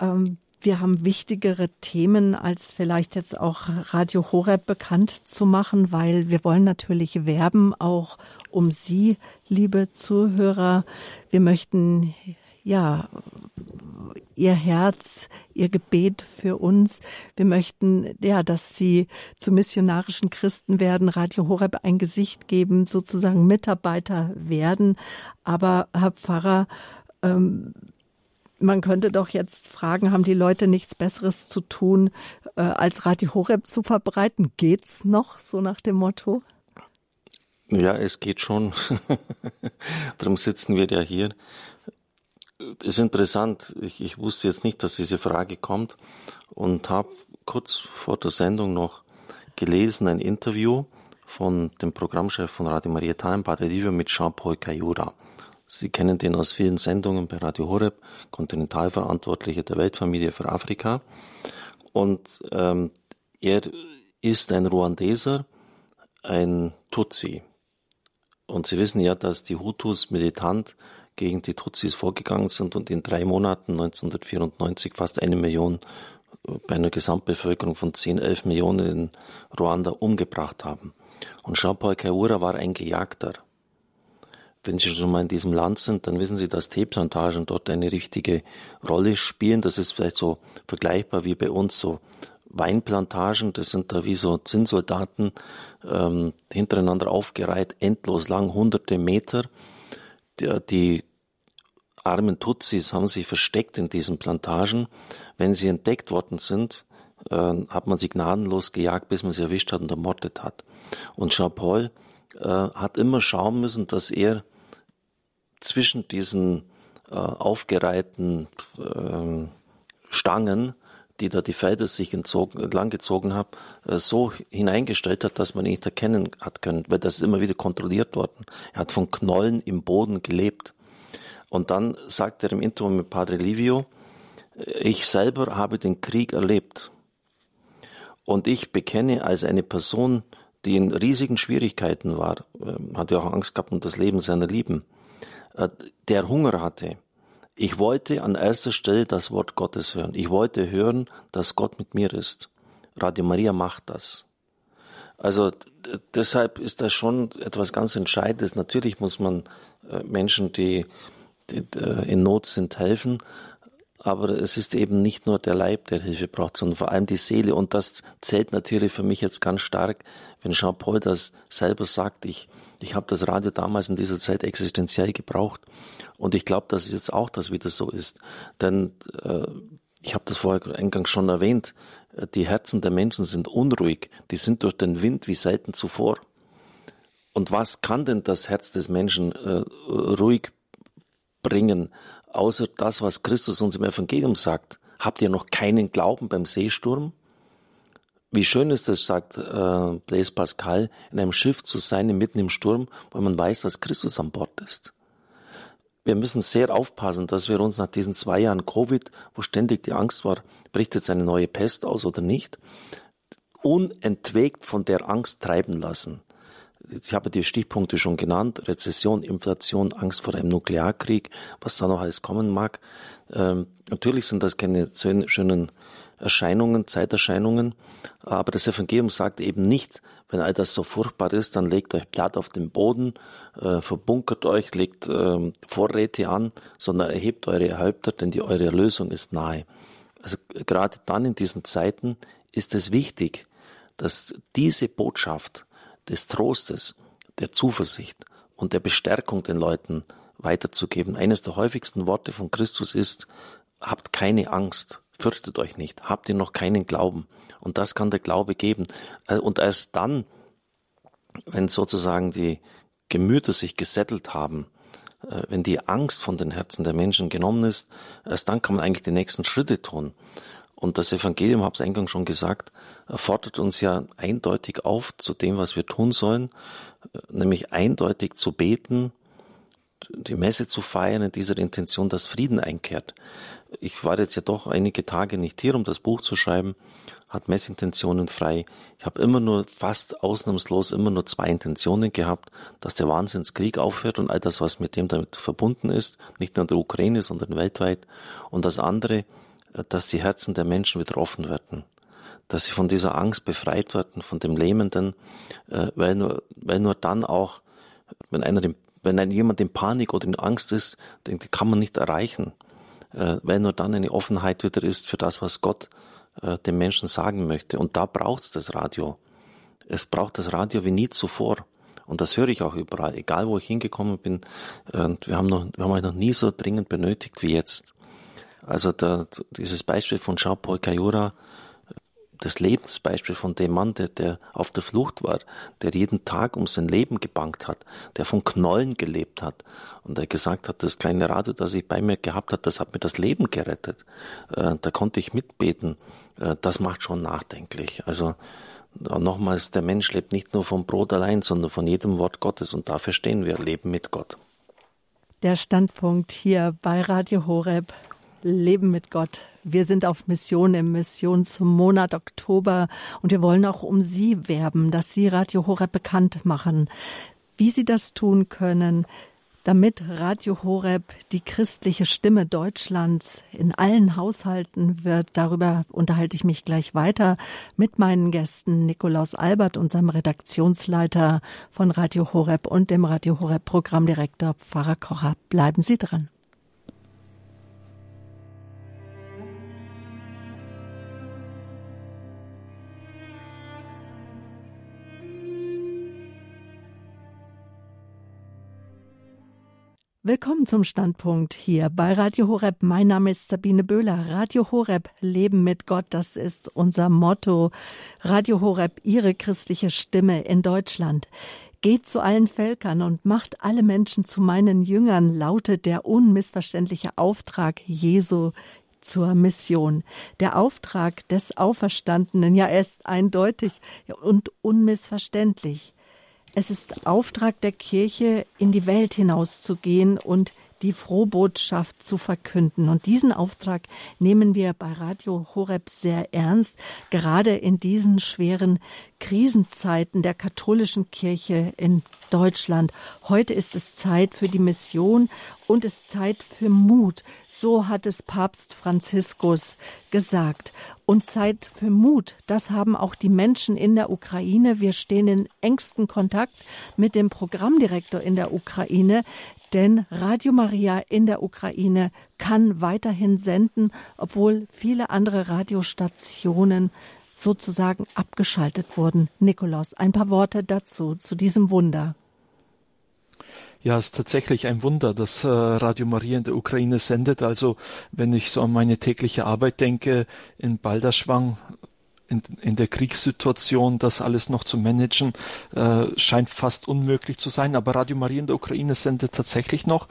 ähm, wir haben wichtigere Themen, als vielleicht jetzt auch Radio Horeb bekannt zu machen, weil wir wollen natürlich werben auch um Sie, liebe Zuhörer. Wir möchten ja, ihr Herz, ihr Gebet für uns. Wir möchten, ja, dass Sie zu missionarischen Christen werden, Radio Horeb ein Gesicht geben, sozusagen Mitarbeiter werden. Aber Herr Pfarrer, ähm, man könnte doch jetzt fragen, haben die Leute nichts Besseres zu tun, äh, als Radio Horeb zu verbreiten? Geht's noch, so nach dem Motto? Ja, es geht schon. Darum sitzen wir ja hier. Das ist interessant. Ich, ich wusste jetzt nicht, dass diese Frage kommt und habe kurz vor der Sendung noch gelesen, ein Interview von dem Programmchef von Radio Maria Time, Padre Livio, mit Jean-Paul Cayura. Sie kennen den aus vielen Sendungen bei Radio Horeb, Kontinentalverantwortlicher der Weltfamilie für Afrika. Und ähm, er ist ein Ruandeser, ein Tutsi. Und Sie wissen ja, dass die Hutus militant gegen die Tutsis vorgegangen sind und in drei Monaten 1994 fast eine Million äh, bei einer Gesamtbevölkerung von 10, 11 Millionen in Ruanda umgebracht haben. Und Jean-Paul Kaura war ein Gejagter. Wenn Sie schon mal in diesem Land sind, dann wissen Sie, dass Teeplantagen dort eine richtige Rolle spielen. Das ist vielleicht so vergleichbar wie bei uns so Weinplantagen, das sind da wie so Zinnsoldaten ähm, hintereinander aufgereiht, endlos lang, hunderte Meter. Die, die armen Tutsis haben sich versteckt in diesen Plantagen. Wenn sie entdeckt worden sind, äh, hat man sie gnadenlos gejagt, bis man sie erwischt hat und ermordet hat. Und Jean-Paul äh, hat immer schauen müssen, dass er zwischen diesen äh, aufgereihten äh, Stangen die da die Felder sich entzogen, entlang gezogen haben, äh, so hineingestellt hat, dass man ihn nicht erkennen hat können, weil das ist immer wieder kontrolliert worden. Er hat von Knollen im Boden gelebt. Und dann sagt er im Interview mit Padre Livio, äh, ich selber habe den Krieg erlebt. Und ich bekenne als eine Person, die in riesigen Schwierigkeiten war, äh, hat ja auch Angst gehabt um das Leben seiner Lieben, der Hunger hatte, ich wollte an erster Stelle das Wort Gottes hören. Ich wollte hören, dass Gott mit mir ist. Radio Maria macht das. Also deshalb ist das schon etwas ganz Entscheidendes. Natürlich muss man äh, Menschen, die, die äh, in Not sind, helfen. Aber es ist eben nicht nur der Leib, der Hilfe braucht, sondern vor allem die Seele. Und das zählt natürlich für mich jetzt ganz stark, wenn Jean-Paul das selber sagt. Ich, ich habe das Radio damals in dieser Zeit existenziell gebraucht. Und ich glaube, dass es jetzt auch das wieder so ist. Denn äh, ich habe das vorher eingangs schon erwähnt, äh, die Herzen der Menschen sind unruhig, die sind durch den Wind wie selten zuvor. Und was kann denn das Herz des Menschen äh, ruhig bringen, außer das, was Christus uns im Evangelium sagt? Habt ihr noch keinen Glauben beim Seesturm? Wie schön ist es, sagt äh, Blaise Pascal, in einem Schiff zu sein, mitten im Sturm, weil man weiß, dass Christus an Bord ist. Wir müssen sehr aufpassen, dass wir uns nach diesen zwei Jahren Covid, wo ständig die Angst war, bricht jetzt eine neue Pest aus oder nicht, unentwegt von der Angst treiben lassen. Ich habe die Stichpunkte schon genannt, Rezession, Inflation, Angst vor einem Nuklearkrieg, was da noch alles kommen mag. Ähm, natürlich sind das keine schönen Erscheinungen, Zeiterscheinungen. Aber das Evangelium sagt eben nicht, wenn all das so furchtbar ist, dann legt euch platt auf den Boden, äh, verbunkert euch, legt äh, Vorräte an, sondern erhebt eure Häupter, denn die eure Erlösung ist nahe. Also gerade dann in diesen Zeiten ist es wichtig, dass diese Botschaft des Trostes, der Zuversicht und der Bestärkung den Leuten weiterzugeben. Eines der häufigsten Worte von Christus ist, habt keine Angst, fürchtet euch nicht, habt ihr noch keinen Glauben. Und das kann der Glaube geben. Äh, und erst dann, wenn sozusagen die Gemüter sich gesettelt haben, äh, wenn die Angst von den Herzen der Menschen genommen ist, erst dann kann man eigentlich die nächsten Schritte tun. Und das Evangelium, habe es eingangs schon gesagt, fordert uns ja eindeutig auf zu dem, was wir tun sollen, äh, nämlich eindeutig zu beten, die Messe zu feiern in dieser Intention, dass Frieden einkehrt. Ich war jetzt ja doch einige Tage nicht hier, um das Buch zu schreiben, hat Messintentionen frei. Ich habe immer nur, fast ausnahmslos, immer nur zwei Intentionen gehabt, dass der Wahnsinnskrieg aufhört und all das, was mit dem damit verbunden ist, nicht nur in der Ukraine, sondern weltweit. Und das andere, dass die Herzen der Menschen wieder offen werden dass sie von dieser Angst befreit werden, von dem Lähmenden, äh, weil nur, weil nur dann auch, wenn einer den wenn jemand in Panik oder in Angst ist, den kann man nicht erreichen. Äh, wenn nur dann eine Offenheit wieder ist für das, was Gott äh, dem Menschen sagen möchte. Und da braucht es das Radio. Es braucht das Radio wie nie zuvor. Und das höre ich auch überall, egal wo ich hingekommen bin. Und wir haben noch, wir haben euch noch nie so dringend benötigt wie jetzt. Also da, dieses Beispiel von Jean-Paul Cayura, das Lebensbeispiel von dem Mann, der, der auf der Flucht war, der jeden Tag um sein Leben gebankt hat, der von Knollen gelebt hat und der gesagt hat, das kleine Radio, das ich bei mir gehabt hat, das hat mir das Leben gerettet. Äh, da konnte ich mitbeten. Äh, das macht schon nachdenklich. Also nochmals, der Mensch lebt nicht nur vom Brot allein, sondern von jedem Wort Gottes und dafür stehen wir, leben mit Gott. Der Standpunkt hier bei Radio Horeb Leben mit Gott. Wir sind auf Mission im Missionsmonat Oktober und wir wollen auch um Sie werben, dass Sie Radio Horeb bekannt machen. Wie Sie das tun können, damit Radio Horeb die christliche Stimme Deutschlands in allen Haushalten wird. Darüber unterhalte ich mich gleich weiter mit meinen Gästen Nikolaus Albert, unserem Redaktionsleiter von Radio Horeb und dem Radio Horeb Programmdirektor Pfarrer Kocher. Bleiben Sie dran. Willkommen zum Standpunkt hier bei Radio Horeb. Mein Name ist Sabine Böhler. Radio Horeb, Leben mit Gott, das ist unser Motto. Radio Horeb, Ihre christliche Stimme in Deutschland. Geht zu allen Völkern und macht alle Menschen zu meinen Jüngern, lautet der unmissverständliche Auftrag Jesu zur Mission. Der Auftrag des Auferstandenen, ja, er ist eindeutig und unmissverständlich. Es ist Auftrag der Kirche, in die Welt hinauszugehen und die Frohbotschaft zu verkünden. Und diesen Auftrag nehmen wir bei Radio Horeb sehr ernst, gerade in diesen schweren Krisenzeiten der katholischen Kirche in Deutschland. Heute ist es Zeit für die Mission und es ist Zeit für Mut. So hat es Papst Franziskus gesagt. Und Zeit für Mut, das haben auch die Menschen in der Ukraine. Wir stehen in engstem Kontakt mit dem Programmdirektor in der Ukraine, denn Radio Maria in der Ukraine kann weiterhin senden, obwohl viele andere Radiostationen sozusagen abgeschaltet wurden. Nikolaus, ein paar Worte dazu, zu diesem Wunder. Ja, es ist tatsächlich ein Wunder, dass äh, Radio Maria in der Ukraine sendet. Also wenn ich so an meine tägliche Arbeit denke, in Balderschwang in, in der Kriegssituation das alles noch zu managen, äh, scheint fast unmöglich zu sein. Aber Radio Maria in der Ukraine sendet tatsächlich noch.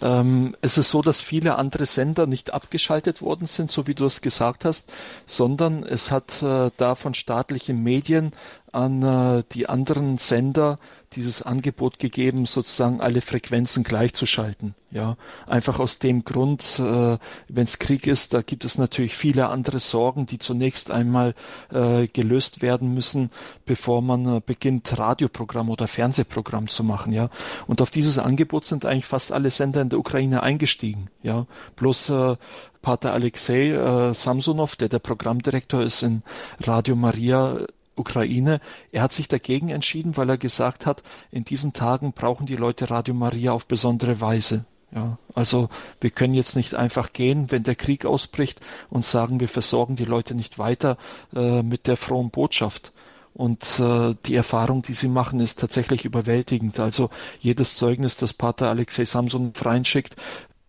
Ähm, es ist so, dass viele andere Sender nicht abgeschaltet worden sind, so wie du es gesagt hast, sondern es hat äh, da von staatlichen Medien an äh, die anderen Sender dieses Angebot gegeben, sozusagen alle Frequenzen gleichzuschalten. Ja, einfach aus dem Grund, äh, wenn es Krieg ist, da gibt es natürlich viele andere Sorgen, die zunächst einmal äh, gelöst werden müssen, bevor man äh, beginnt, Radioprogramm oder Fernsehprogramm zu machen. Ja, und auf dieses Angebot sind eigentlich fast alle Sender in der Ukraine eingestiegen. Ja, bloß äh, Pater Alexei äh, Samsonov, der der Programmdirektor ist in Radio Maria, Ukraine. Er hat sich dagegen entschieden, weil er gesagt hat, in diesen Tagen brauchen die Leute Radio Maria auf besondere Weise. Ja, also wir können jetzt nicht einfach gehen, wenn der Krieg ausbricht und sagen, wir versorgen die Leute nicht weiter äh, mit der frohen Botschaft. Und äh, die Erfahrung, die sie machen, ist tatsächlich überwältigend. Also jedes Zeugnis, das Pater Alexei Samson reinschickt,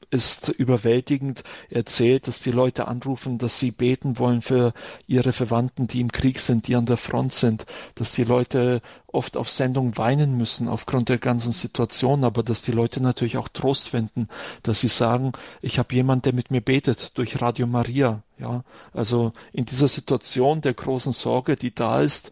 ist überwältigend. Er erzählt, dass die Leute anrufen, dass sie beten wollen für ihre Verwandten, die im Krieg sind, die an der Front sind, dass die Leute oft auf Sendung weinen müssen aufgrund der ganzen Situation, aber dass die Leute natürlich auch Trost finden, dass sie sagen, ich habe jemand, der mit mir betet durch Radio Maria. Ja, also in dieser Situation der großen Sorge, die da ist,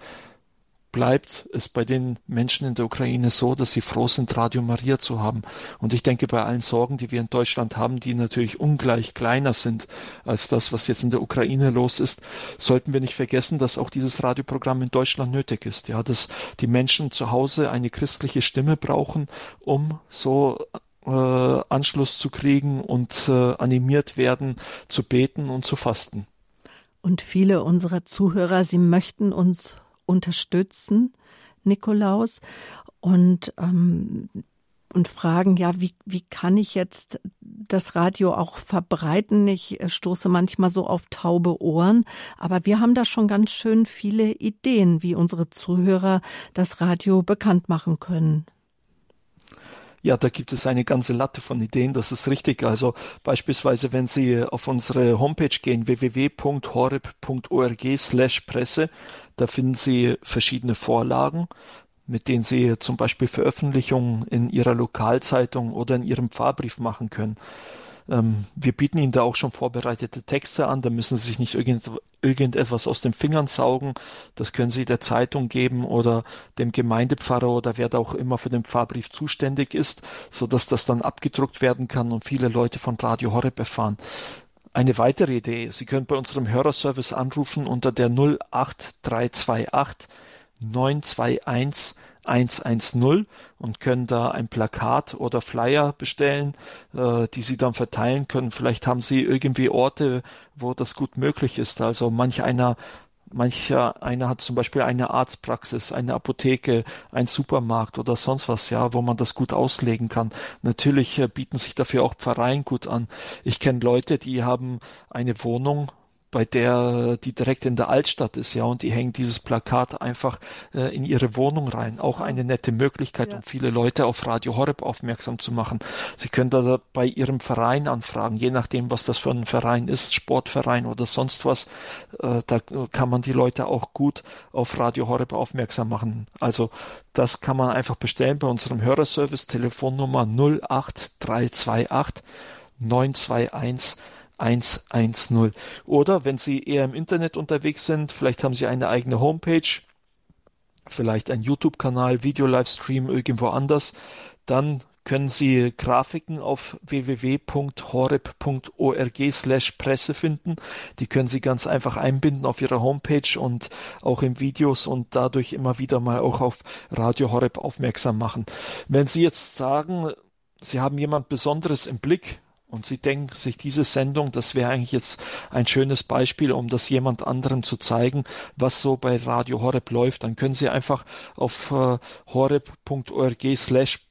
bleibt es bei den Menschen in der Ukraine so, dass sie froh sind, Radio Maria zu haben. Und ich denke, bei allen Sorgen, die wir in Deutschland haben, die natürlich ungleich kleiner sind als das, was jetzt in der Ukraine los ist, sollten wir nicht vergessen, dass auch dieses Radioprogramm in Deutschland nötig ist. Ja, dass die Menschen zu Hause eine christliche Stimme brauchen, um so äh, Anschluss zu kriegen und äh, animiert werden, zu beten und zu fasten. Und viele unserer Zuhörer, sie möchten uns unterstützen, Nikolaus. Und ähm, und fragen, ja, wie, wie kann ich jetzt das Radio auch verbreiten? Ich äh, stoße manchmal so auf taube Ohren, aber wir haben da schon ganz schön viele Ideen, wie unsere Zuhörer das Radio bekannt machen können. Ja, da gibt es eine ganze Latte von Ideen, das ist richtig. Also beispielsweise, wenn Sie auf unsere Homepage gehen, www.horeb.org slash Presse, da finden Sie verschiedene Vorlagen, mit denen Sie zum Beispiel Veröffentlichungen in Ihrer Lokalzeitung oder in Ihrem Fahrbrief machen können. Ähm, wir bieten Ihnen da auch schon vorbereitete Texte an, da müssen Sie sich nicht irgend, irgendetwas aus den Fingern saugen. Das können Sie der Zeitung geben oder dem Gemeindepfarrer oder wer da auch immer für den Fahrbrief zuständig ist, so dass das dann abgedruckt werden kann und viele Leute von Radio Horeb erfahren. Eine weitere Idee, Sie können bei unserem Hörerservice anrufen unter der 08328 921 110 und können da ein Plakat oder Flyer bestellen, äh, die Sie dann verteilen können. Vielleicht haben Sie irgendwie Orte, wo das gut möglich ist. Also manch einer Mancher einer hat zum Beispiel eine Arztpraxis, eine Apotheke, ein Supermarkt oder sonst was, ja, wo man das gut auslegen kann. Natürlich äh, bieten sich dafür auch Pfarreien gut an. Ich kenne Leute, die haben eine Wohnung bei der die direkt in der Altstadt ist, ja, und die hängen dieses Plakat einfach äh, in ihre Wohnung rein. Auch eine nette Möglichkeit, ja. um viele Leute auf Radio Horeb aufmerksam zu machen. Sie können da bei ihrem Verein anfragen, je nachdem, was das für ein Verein ist, Sportverein oder sonst was. Äh, da kann man die Leute auch gut auf Radio Horeb aufmerksam machen. Also das kann man einfach bestellen bei unserem Hörerservice Telefonnummer 08328 921 110. Oder wenn Sie eher im Internet unterwegs sind, vielleicht haben Sie eine eigene Homepage, vielleicht ein YouTube-Kanal, Video-Livestream irgendwo anders, dann können Sie Grafiken auf www.horeb.org slash Presse finden. Die können Sie ganz einfach einbinden auf Ihrer Homepage und auch in Videos und dadurch immer wieder mal auch auf Radio Horeb aufmerksam machen. Wenn Sie jetzt sagen, Sie haben jemand Besonderes im Blick, und Sie denken sich, diese Sendung, das wäre eigentlich jetzt ein schönes Beispiel, um das jemand anderen zu zeigen, was so bei Radio Horeb läuft. Dann können Sie einfach auf äh, horeb.org slash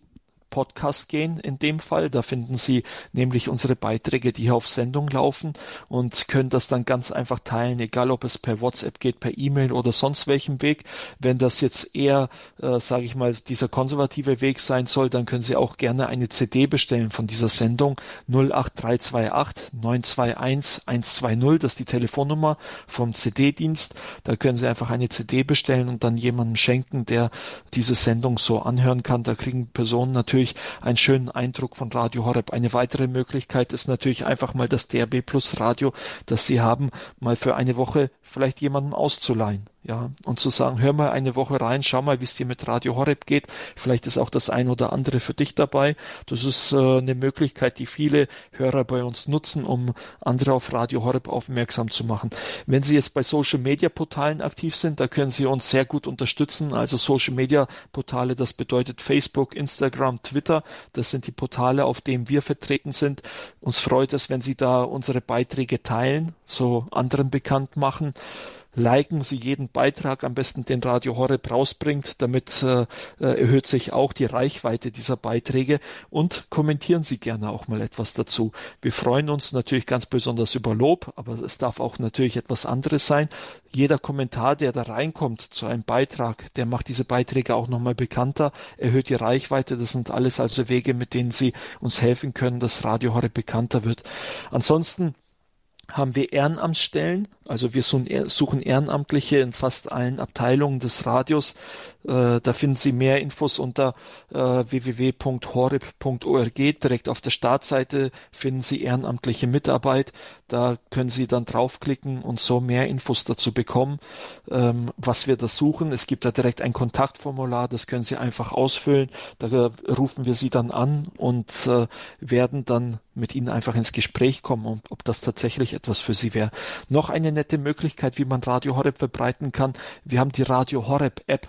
Podcast gehen in dem Fall. Da finden Sie nämlich unsere Beiträge, die hier auf Sendung laufen und können das dann ganz einfach teilen, egal ob es per WhatsApp geht, per E-Mail oder sonst welchem Weg. Wenn das jetzt eher, äh, sage ich mal, dieser konservative Weg sein soll, dann können Sie auch gerne eine CD bestellen von dieser Sendung 08328 921 120. Das ist die Telefonnummer vom CD-Dienst. Da können Sie einfach eine CD bestellen und dann jemandem schenken, der diese Sendung so anhören kann. Da kriegen Personen natürlich natürlich einen schönen Eindruck von Radio Horeb. Eine weitere Möglichkeit ist natürlich einfach mal das DRB Plus Radio, das Sie haben, mal für eine Woche vielleicht jemandem auszuleihen ja, und zu sagen, hör mal eine Woche rein, schau mal, wie es dir mit Radio Horeb geht. Vielleicht ist auch das ein oder andere für dich dabei. Das ist äh, eine Möglichkeit, die viele Hörer bei uns nutzen, um andere auf Radio Horeb aufmerksam zu machen. Wenn Sie jetzt bei Social Media Portalen aktiv sind, da können Sie uns sehr gut unterstützen. Also Social Media Portale, das bedeutet Facebook, Instagram, Twitter. Das sind die Portale, auf denen wir vertreten sind. Uns freut es, wenn Sie da unsere Beiträge teilen, so anderen bekannt machen liken Sie jeden Beitrag, am besten den Radio Horeb rausbringt, damit äh, äh, erhöht sich auch die Reichweite dieser Beiträge und kommentieren Sie gerne auch mal etwas dazu. Wir freuen uns natürlich ganz besonders über Lob, aber es darf auch natürlich etwas anderes sein. Jeder Kommentar, der da reinkommt zu einem Beitrag, der macht diese Beiträge auch nochmal bekannter, erhöht die Reichweite. Das sind alles also Wege, mit denen Sie uns helfen können, dass Radio Horeb bekannter wird. Ansonsten haben wir Ehrenamtsstellen. Also wir suchen Ehrenamtliche in fast allen Abteilungen des Radios. Äh, da finden Sie mehr Infos unter äh, www.horib.org. Direkt auf der Startseite finden Sie ehrenamtliche Mitarbeit. Da können Sie dann draufklicken und so mehr Infos dazu bekommen, ähm, was wir da suchen. Es gibt da direkt ein Kontaktformular, das können Sie einfach ausfüllen. Da rufen wir Sie dann an und äh, werden dann mit Ihnen einfach ins Gespräch kommen, ob das tatsächlich etwas für Sie wäre. Noch eine nette Möglichkeit, wie man Radio Horeb verbreiten kann. Wir haben die Radio Horeb App.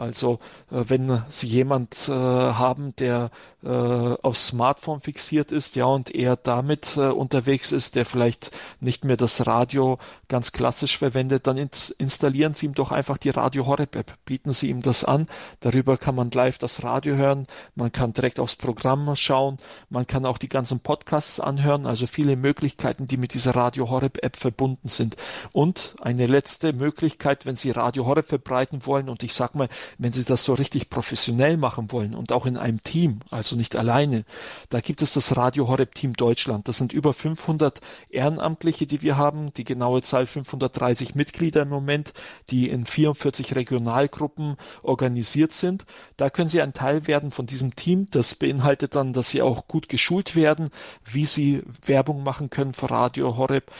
Also äh, wenn Sie jemand äh, haben, der äh, aufs Smartphone fixiert ist, ja, und er damit äh, unterwegs ist, der vielleicht nicht mehr das Radio ganz klassisch verwendet, dann ins installieren Sie ihm doch einfach die Radio Horeb App. Bieten Sie ihm das an. Darüber kann man live das Radio hören. Man kann direkt aufs Programm schauen. Man kann auch die ganzen Podcasts anhören. Also viele Möglichkeiten, die mit dieser Radio Horeb App verbunden sind. Und eine letzte Möglichkeit, wenn Sie Radio Horeb verbreiten wollen. Und ich sag mal, wenn Sie das so richtig professionell machen wollen und auch in einem Team, also nicht alleine, da gibt es das Radio Horeb Team Deutschland. Das sind über 500 Ehrenamtliche, die wir haben. Die genaue Zahl 530 Mitglieder im Moment, die in 44 Regionalgruppen organisiert sind. Da können Sie ein Teil werden von diesem Team. Das beinhaltet dann, dass Sie auch gut geschult werden, wie Sie Werbung machen können für Radio Horeb.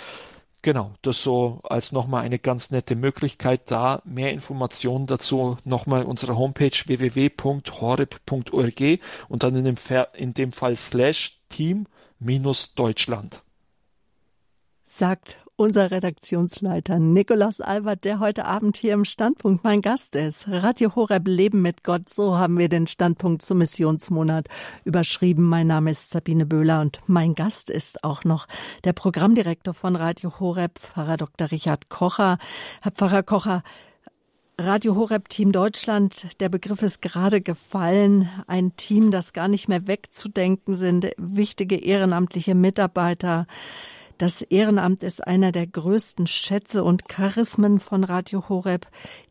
Genau, das so als nochmal eine ganz nette Möglichkeit. Da mehr Informationen dazu nochmal unsere Homepage www.horeb.org und dann in dem, in dem Fall slash team minus Deutschland. Sagt unser Redaktionsleiter Nikolaus Albert, der heute Abend hier im Standpunkt mein Gast ist. Radio Horeb Leben mit Gott, so haben wir den Standpunkt zum Missionsmonat überschrieben. Mein Name ist Sabine Böhler und mein Gast ist auch noch der Programmdirektor von Radio Horeb, Pfarrer Dr. Richard Kocher. Herr Pfarrer Kocher, Radio Horeb Team Deutschland, der Begriff ist gerade gefallen. Ein Team, das gar nicht mehr wegzudenken sind, wichtige ehrenamtliche Mitarbeiter, das Ehrenamt ist einer der größten Schätze und Charismen von Radio Horeb.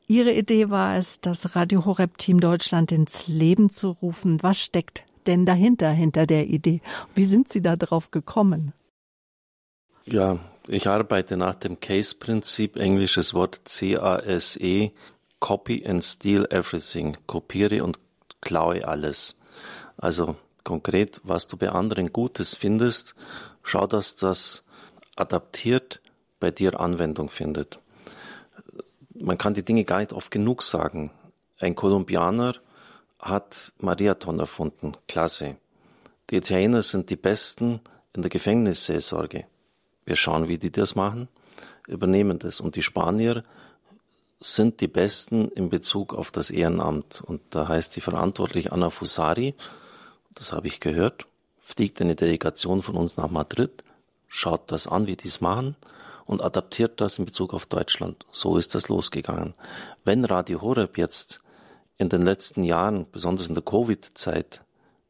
Ihre Idee war es, das Radio Horeb Team Deutschland ins Leben zu rufen. Was steckt denn dahinter, hinter der Idee? Wie sind Sie da drauf gekommen? Ja, ich arbeite nach dem Case-Prinzip, englisches Wort C-A-S-E, Copy and Steal Everything, kopiere und klaue alles. Also konkret, was du bei anderen Gutes findest, schau, dass das adaptiert bei dir Anwendung findet. Man kann die Dinge gar nicht oft genug sagen. Ein Kolumbianer hat Mariathon erfunden. Klasse. Die Italiener sind die Besten in der Gefängnisseelsorge. Wir schauen, wie die das machen, übernehmen das. Und die Spanier sind die Besten in Bezug auf das Ehrenamt. Und da heißt die verantwortliche Anna Fusari, das habe ich gehört, fliegt eine Delegation von uns nach Madrid schaut das an, wie die es machen und adaptiert das in Bezug auf Deutschland. So ist das losgegangen. Wenn Radio Horeb jetzt in den letzten Jahren, besonders in der Covid-Zeit,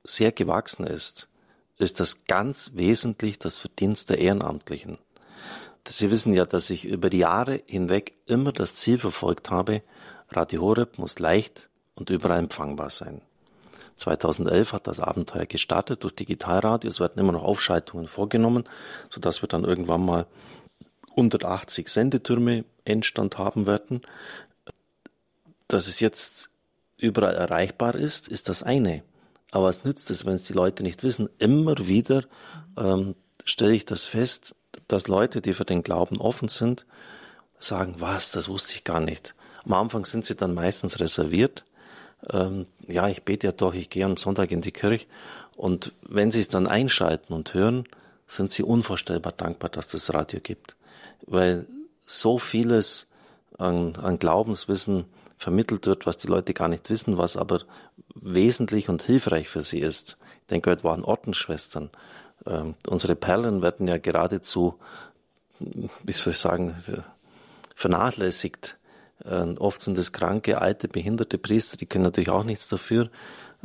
sehr gewachsen ist, ist das ganz wesentlich das Verdienst der Ehrenamtlichen. Sie wissen ja, dass ich über die Jahre hinweg immer das Ziel verfolgt habe, Radio Horeb muss leicht und überall empfangbar sein. 2011 hat das Abenteuer gestartet durch Digitalradio. Es werden immer noch Aufschaltungen vorgenommen, sodass wir dann irgendwann mal 180 Sendetürme Endstand haben werden. Dass es jetzt überall erreichbar ist, ist das eine. Aber was nützt es, wenn es die Leute nicht wissen? Immer wieder ähm, stelle ich das fest, dass Leute, die für den Glauben offen sind, sagen, was, das wusste ich gar nicht. Am Anfang sind sie dann meistens reserviert ähm, ja, ich bete ja doch, ich gehe am Sonntag in die Kirche. Und wenn sie es dann einschalten und hören, sind sie unvorstellbar dankbar, dass das Radio gibt. Weil so vieles an, an Glaubenswissen vermittelt wird, was die Leute gar nicht wissen, was aber wesentlich und hilfreich für sie ist. Ich denke, heute waren Ordensschwestern. Ähm, unsere Perlen werden ja geradezu, wie soll ich sagen, vernachlässigt oft sind es kranke, alte, behinderte Priester, die können natürlich auch nichts dafür,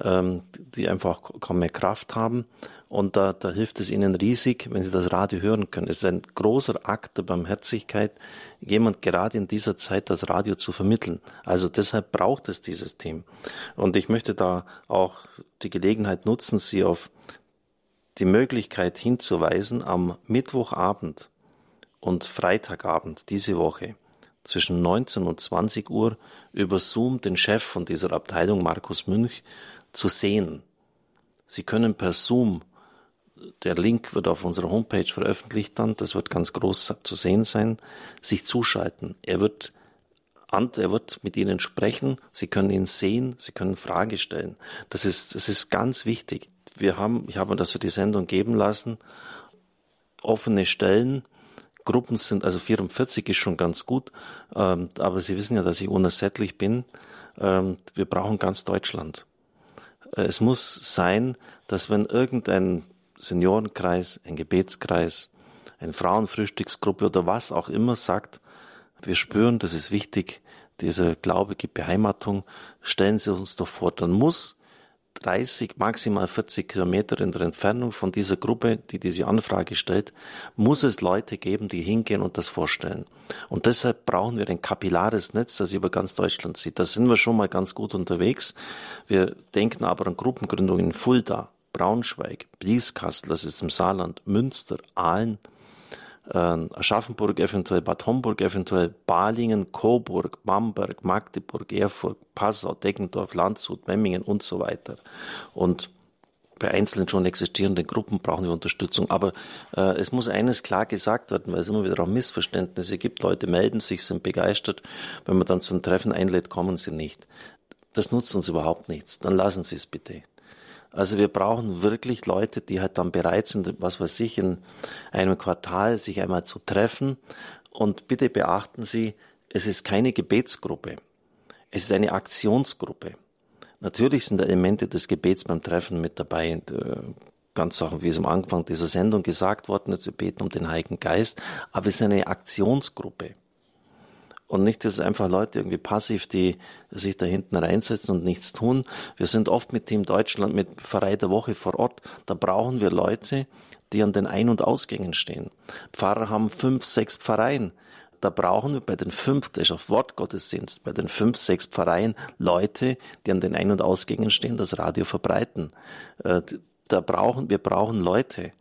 ähm, die einfach kaum mehr Kraft haben. Und da, da hilft es ihnen riesig, wenn sie das Radio hören können. Es ist ein großer Akt der Barmherzigkeit, jemand gerade in dieser Zeit das Radio zu vermitteln. Also deshalb braucht es dieses Team. Und ich möchte da auch die Gelegenheit nutzen, Sie auf die Möglichkeit hinzuweisen, am Mittwochabend und Freitagabend diese Woche zwischen 19 und 20 Uhr über Zoom den Chef von dieser Abteilung, Markus Münch, zu sehen. Sie können per Zoom, der Link wird auf unserer Homepage veröffentlicht dann, das wird ganz groß zu sehen sein, sich zuschalten. Er wird er wird mit Ihnen sprechen, Sie können ihn sehen, Sie können Fragen stellen. Das ist, das ist ganz wichtig. Wir haben, ich habe mir das für die Sendung geben lassen, offene Stellen Gruppen sind, also 44 ist schon ganz gut, ähm, aber Sie wissen ja, dass ich unersättlich bin. Ähm, wir brauchen ganz Deutschland. Äh, es muss sein, dass wenn irgendein Seniorenkreis, ein Gebetskreis, eine Frauenfrühstücksgruppe oder was auch immer sagt, wir spüren, das ist wichtig, dieser Glaube gibt Beheimatung, stellen Sie uns doch vor, dann muss 30, maximal 40 Kilometer in der Entfernung von dieser Gruppe, die diese Anfrage stellt, muss es Leute geben, die hingehen und das vorstellen. Und deshalb brauchen wir ein kapillares Netz, das über ganz Deutschland sieht. Da sind wir schon mal ganz gut unterwegs. Wir denken aber an Gruppengründungen in Fulda, Braunschweig, Blieskastel, das ist im Saarland, Münster, Aalen, Aschaffenburg eventuell, Bad Homburg eventuell, Balingen, Coburg, Bamberg, Magdeburg, Erfurt, Passau, Deggendorf, Landshut, Memmingen und so weiter. Und bei einzelnen schon existierenden Gruppen brauchen wir Unterstützung. Aber äh, es muss eines klar gesagt werden, weil es immer wieder auch Missverständnisse gibt. Leute melden sich, sind begeistert. Wenn man dann zu einem Treffen einlädt, kommen sie nicht. Das nutzt uns überhaupt nichts. Dann lassen Sie es bitte. Also wir brauchen wirklich Leute, die halt dann bereit sind, was weiß ich, in einem Quartal sich einmal zu treffen. Und bitte beachten Sie, es ist keine Gebetsgruppe. Es ist eine Aktionsgruppe. Natürlich sind Elemente des Gebets beim Treffen mit dabei. Und, äh, ganz Sachen, wie es am Anfang dieser Sendung gesagt worden ist, wir beten um den Heiligen Geist. Aber es ist eine Aktionsgruppe. Und nicht, dass es einfach Leute irgendwie passiv, die sich da hinten reinsetzen und nichts tun. Wir sind oft mit Team Deutschland, mit Pfarrei der Woche vor Ort. Da brauchen wir Leute, die an den Ein- und Ausgängen stehen. Pfarrer haben fünf, sechs Pfarreien. Da brauchen wir bei den fünf, das ist auf Wortgottesdienst, bei den fünf, sechs Pfarreien Leute, die an den Ein- und Ausgängen stehen, das Radio verbreiten. Äh, da brauchen, wir brauchen Leute,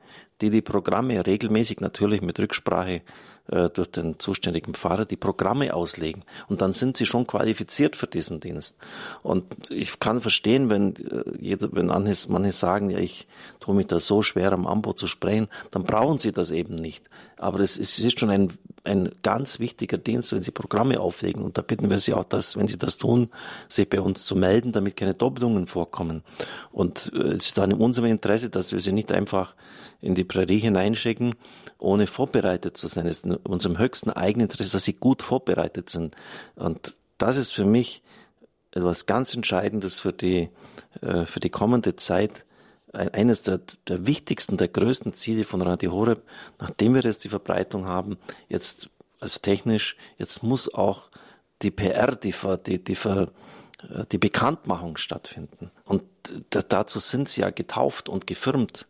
die die Programme regelmäßig natürlich mit Rücksprache äh, durch den zuständigen Pfarrer die Programme auslegen. Und dann sind sie schon qualifiziert für diesen Dienst. Und ich kann verstehen, wenn äh, jeder, wenn manche, sagen, ja, ich tue mich da so schwer am Ambo zu sprechen, dann brauchen sie das eben nicht. Aber es ist, es ist schon ein, ein ganz wichtiger Dienst, wenn sie Programme auflegen. Und da bitten wir sie auch, dass, wenn sie das tun, sich bei uns zu melden, damit keine Doppelungen vorkommen. Und äh, es ist dann in unserem Interesse, dass wir sie nicht einfach in die Prärie hineinschicken, ohne vorbereitet zu sein. Es ist unserem höchsten eigenen Interesse, dass sie gut vorbereitet sind. Und das ist für mich etwas ganz Entscheidendes für die, äh, für die kommende Zeit. Eines der, der wichtigsten, der größten Ziele von Radio Horeb, nachdem wir jetzt die Verbreitung haben, jetzt, also technisch, jetzt muss auch die PR, die, die, die, äh, die Bekanntmachung stattfinden. Und dazu sind sie ja getauft und gefirmt.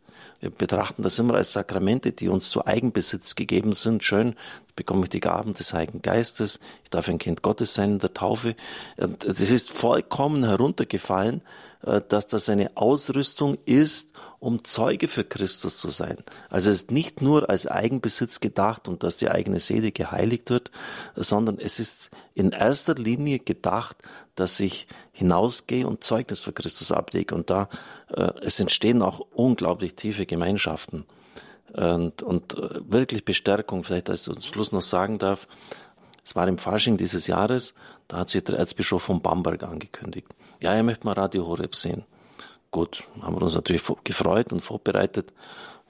Betrachten das immer als Sakramente, die uns zu Eigenbesitz gegeben sind. Schön, bekomme ich die Gaben des Heiligen Geistes. Ich darf ein Kind Gottes sein in der Taufe. Es ist vollkommen heruntergefallen, äh, dass das eine Ausrüstung ist, um Zeuge für Christus zu sein. Also es ist nicht nur als Eigenbesitz gedacht und dass die eigene Seele geheiligt wird, sondern es ist in erster Linie gedacht, dass ich hinausgehe und Zeugnis für Christus ablege. Und da, äh, es entstehen auch unglaublich tiefe Gemeinschaften. Und, und äh, wirklich Bestärkung, vielleicht als ich zum Schluss noch sagen darf, es war im Fasching dieses Jahres, da hat sich der Erzbischof von Bamberg angekündigt. Ja, er möchte mal Radio Horeb sehen. Gut, haben wir uns natürlich gefreut und vorbereitet.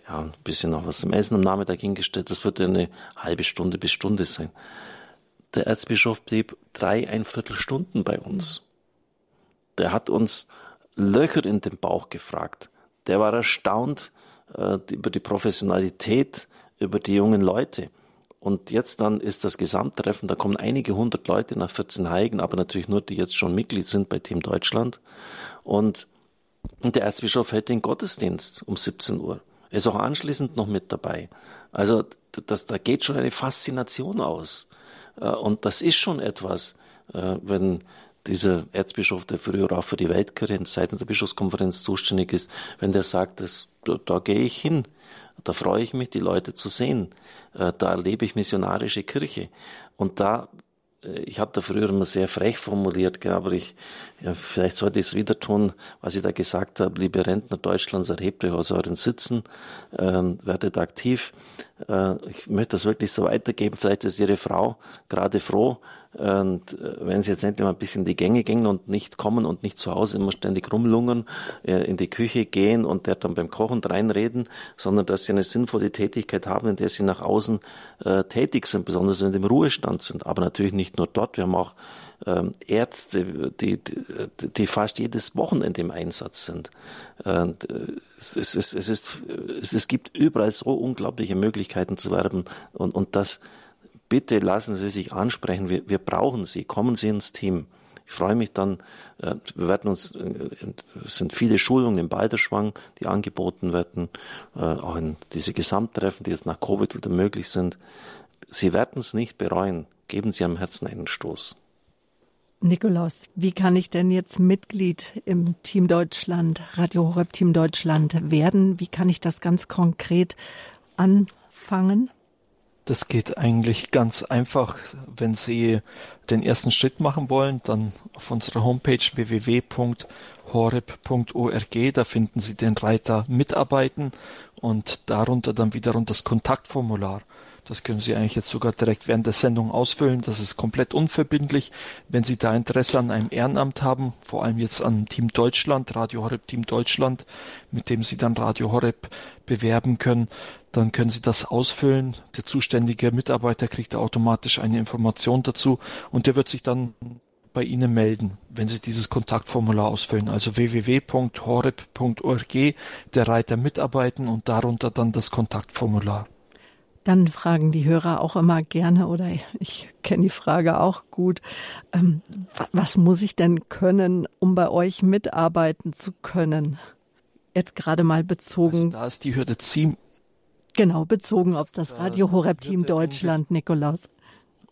Ja, ein bisschen noch was zum Essen am Nachmittag hingestellt. Das wird eine halbe Stunde bis Stunde sein. Der Erzbischof blieb drei, ein Viertelstunden bei uns. Der hat uns Löcher in den Bauch gefragt. Der war erstaunt äh, über die Professionalität, über die jungen Leute. Und jetzt dann ist das Gesamttreffen, da kommen einige hundert Leute nach 14 Heigen, aber natürlich nur, die jetzt schon Mitglied sind bei Team Deutschland. Und, der Erzbischof hält den Gottesdienst um 17 Uhr. Er ist auch anschließend noch mit dabei. Also das, da geht schon eine Faszination aus. Äh, und das ist schon etwas, äh, wenn dieser Erzbischof, der früher auch für die Weltkirche seitens der Bischofskonferenz zuständig ist, wenn der sagt, das, da, da gehe ich hin, da freue ich mich, die Leute zu sehen, äh, da erlebe ich missionarische Kirche. Und da, äh, ich habe da früher immer sehr frech formuliert, aber ich, ja, vielleicht sollte ich es wieder tun, was ich da gesagt habe, liebe Rentner Deutschlands, erhebt euch aus euren Sitzen, ähm, werdet aktiv. Äh, ich möchte das wirklich so weitergeben. Vielleicht ist Ihre Frau gerade froh, und äh, wenn sie jetzt endlich mal ein bisschen die Gänge gehen und nicht kommen und nicht zu Hause immer ständig rumlungern, äh, in die Küche gehen und der dann beim Kochen reinreden, sondern dass sie eine sinnvolle Tätigkeit haben, in der sie nach außen äh, tätig sind, besonders wenn sie im Ruhestand sind. Aber natürlich nicht nur dort. Wir haben auch ähm, Ärzte, die, die, die fast jedes Wochenende im Einsatz sind. Und es, es, es, ist, es gibt überall so unglaubliche Möglichkeiten zu werben und, und das bitte lassen Sie sich ansprechen. Wir, wir brauchen Sie. Kommen Sie ins Team. Ich freue mich dann, äh, wir werden uns, äh, es sind viele Schulungen im Balderschwang, die angeboten werden, äh, auch in diese Gesamttreffen, die jetzt nach Covid wieder möglich sind. Sie werden es nicht bereuen. Geben Sie am Herzen einen Stoß. Nikolaus, wie kann ich denn jetzt Mitglied im Team Deutschland, Radio Horeb Team Deutschland werden? Wie kann ich das ganz konkret anfangen? Das geht eigentlich ganz einfach. Wenn Sie den ersten Schritt machen wollen, dann auf unserer Homepage www.horeb.org, da finden Sie den Reiter Mitarbeiten und darunter dann wiederum das Kontaktformular. Das können Sie eigentlich jetzt sogar direkt während der Sendung ausfüllen. Das ist komplett unverbindlich. Wenn Sie da Interesse an einem Ehrenamt haben, vor allem jetzt an Team Deutschland, Radio Horeb Team Deutschland, mit dem Sie dann Radio Horeb bewerben können, dann können Sie das ausfüllen. Der zuständige Mitarbeiter kriegt automatisch eine Information dazu und der wird sich dann bei Ihnen melden, wenn Sie dieses Kontaktformular ausfüllen. Also www.horeb.org, der Reiter Mitarbeiten und darunter dann das Kontaktformular. Dann fragen die Hörer auch immer gerne, oder ich kenne die Frage auch gut, ähm, was muss ich denn können, um bei euch mitarbeiten zu können? Jetzt gerade mal bezogen. Also da ist die Hürde ziemlich Genau, bezogen auf das Radio Horeb Team Deutschland, Nikolaus.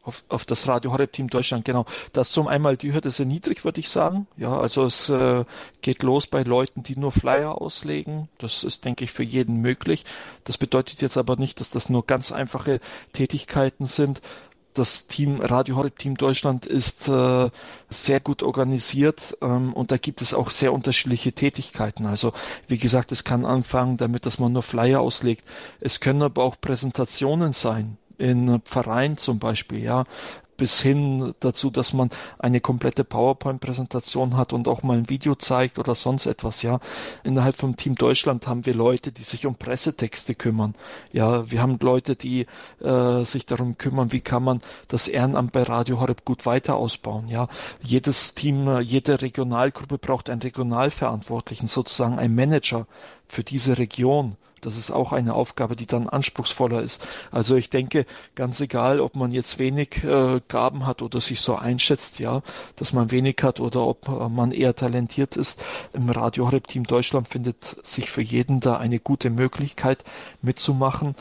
Auf, auf das Radio Horeb Team Deutschland, genau. Das zum einmal die Hürde sehr niedrig, würde ich sagen. Ja, also es äh, geht los bei Leuten, die nur Flyer auslegen. Das ist, denke ich, für jeden möglich. Das bedeutet jetzt aber nicht, dass das nur ganz einfache Tätigkeiten sind, das Team Radio Horeb Team Deutschland ist äh, sehr gut organisiert ähm, und da gibt es auch sehr unterschiedliche Tätigkeiten. Also wie gesagt, es kann anfangen damit, dass man nur Flyer auslegt. Es können aber auch Präsentationen sein in Vereinen zum Beispiel, ja, bis hin dazu, dass man eine komplette PowerPoint-Präsentation hat und auch mal ein Video zeigt oder sonst etwas, ja. Innerhalb vom Team Deutschland haben wir Leute, die sich um Pressetexte kümmern. Ja, wir haben Leute, die äh, sich darum kümmern, wie kann man das Ehrenamt bei Radio Horeb gut weiter ausbauen, ja. Jedes Team, jede Regionalgruppe braucht einen Regionalverantwortlichen, sozusagen einen Manager für diese Region. Das ist auch eine Aufgabe, die dann anspruchsvoller ist. Also ich denke, ganz egal, ob man jetzt wenig äh, Gaben hat oder sich so einschätzt, ja, dass man wenig hat oder ob äh, man eher talentiert ist, im Radio Horeb Team Deutschland findet sich für jeden da eine gute Möglichkeit mitzumachen.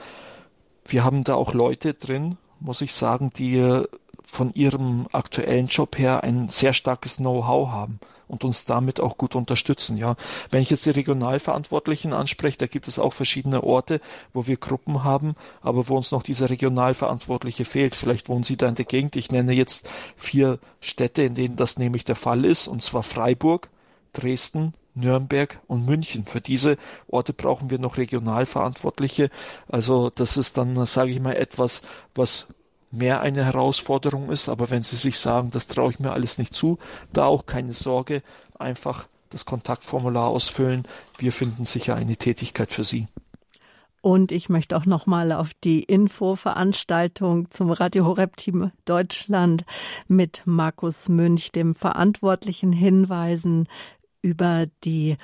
Wir haben da auch Leute drin, muss ich sagen, die äh, von ihrem aktuellen Job her ein sehr starkes Know-how haben und uns damit auch gut unterstützen. Ja, wenn ich jetzt die Regionalverantwortlichen anspreche, da gibt es auch verschiedene Orte, wo wir Gruppen haben, aber wo uns noch dieser Regionalverantwortliche fehlt. Vielleicht wohnen Sie da in der Gegend. Ich nenne jetzt vier Städte, in denen das nämlich der Fall ist, und zwar Freiburg, Dresden, Nürnberg und München. Für diese Orte brauchen wir noch Regionalverantwortliche. Also das ist dann, sage ich mal, etwas, was mehr eine Herausforderung ist. Aber wenn Sie sich sagen, das traue ich mir alles nicht zu, da auch keine Sorge, einfach das Kontaktformular ausfüllen. Wir finden sicher eine Tätigkeit für Sie. Und ich möchte auch nochmal auf die Infoveranstaltung zum Radio Horeb Team Deutschland mit Markus Münch, dem Verantwortlichen, hinweisen über die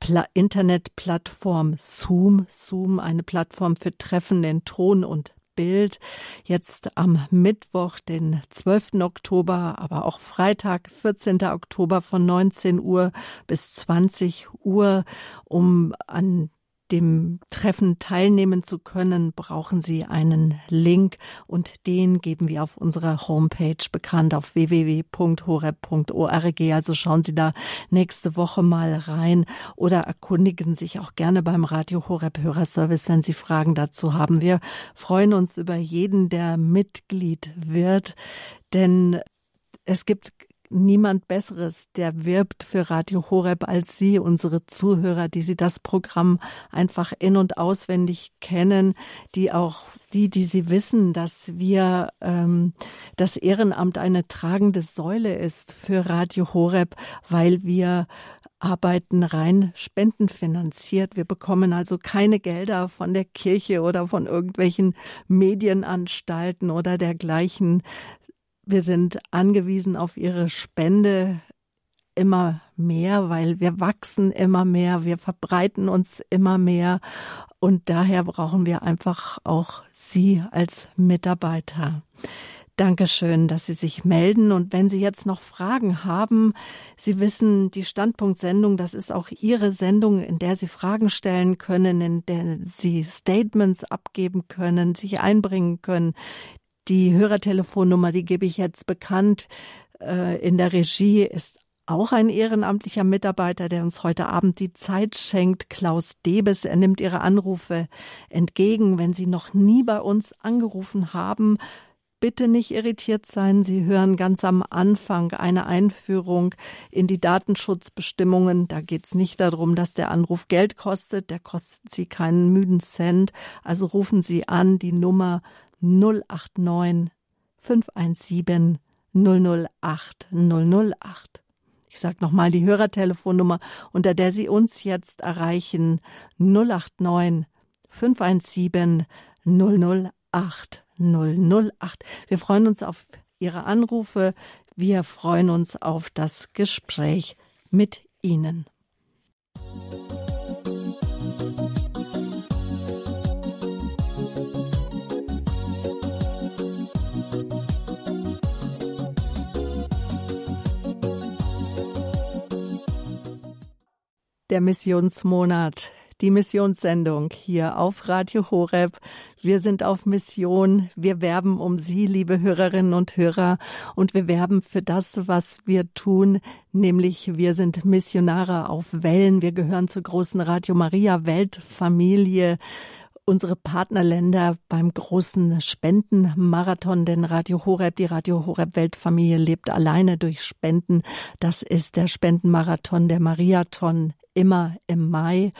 Pla Internetplattform Zoom. Zoom, eine Plattform für Treffen in Ton und Bild. Jetzt am Mittwoch, den 12. Oktober, aber auch Freitag, 14. Oktober von 19 Uhr bis 20 Uhr, um an dem Treffen teilnehmen zu können, brauchen Sie einen Link und den geben wir auf unserer Homepage bekannt auf www.horeb.org. Also schauen Sie da nächste Woche mal rein oder erkundigen sich auch gerne beim Radio Horeb Hörerservice, wenn Sie Fragen dazu haben. Wir freuen uns über jeden, der Mitglied wird, denn es gibt niemand Besseres, der wirbt für Radio Horeb als Sie, unsere Zuhörer, die Sie das Programm einfach in- und auswendig kennen, die auch die, die Sie wissen, dass wir ähm, das Ehrenamt eine tragende Säule ist für Radio Horeb, weil wir arbeiten rein spendenfinanziert. Wir bekommen also keine Gelder von der Kirche oder von irgendwelchen Medienanstalten oder dergleichen. Wir sind angewiesen auf Ihre Spende immer mehr, weil wir wachsen immer mehr, wir verbreiten uns immer mehr und daher brauchen wir einfach auch Sie als Mitarbeiter. Dankeschön, dass Sie sich melden. Und wenn Sie jetzt noch Fragen haben, Sie wissen, die Standpunktsendung, das ist auch Ihre Sendung, in der Sie Fragen stellen können, in der Sie Statements abgeben können, sich einbringen können. Die Hörertelefonnummer, die gebe ich jetzt bekannt. Äh, in der Regie ist auch ein ehrenamtlicher Mitarbeiter, der uns heute Abend die Zeit schenkt, Klaus Debes. Er nimmt Ihre Anrufe entgegen. Wenn Sie noch nie bei uns angerufen haben, bitte nicht irritiert sein. Sie hören ganz am Anfang eine Einführung in die Datenschutzbestimmungen. Da geht es nicht darum, dass der Anruf Geld kostet. Der kostet Sie keinen müden Cent. Also rufen Sie an die Nummer 089 517 008 008. Ich sage nochmal die Hörertelefonnummer, unter der Sie uns jetzt erreichen 089 517 008 008. Wir freuen uns auf Ihre Anrufe. Wir freuen uns auf das Gespräch mit Ihnen. Der Missionsmonat die Missionssendung hier auf Radio Horeb. Wir sind auf Mission. Wir werben um Sie, liebe Hörerinnen und Hörer, und wir werben für das, was wir tun, nämlich wir sind Missionare auf Wellen. Wir gehören zur großen Radio Maria Weltfamilie unsere Partnerländer beim großen Spendenmarathon, denn Radio Horeb, die Radio Horeb Weltfamilie lebt alleine durch Spenden. Das ist der Spendenmarathon, der Mariathon immer im Mai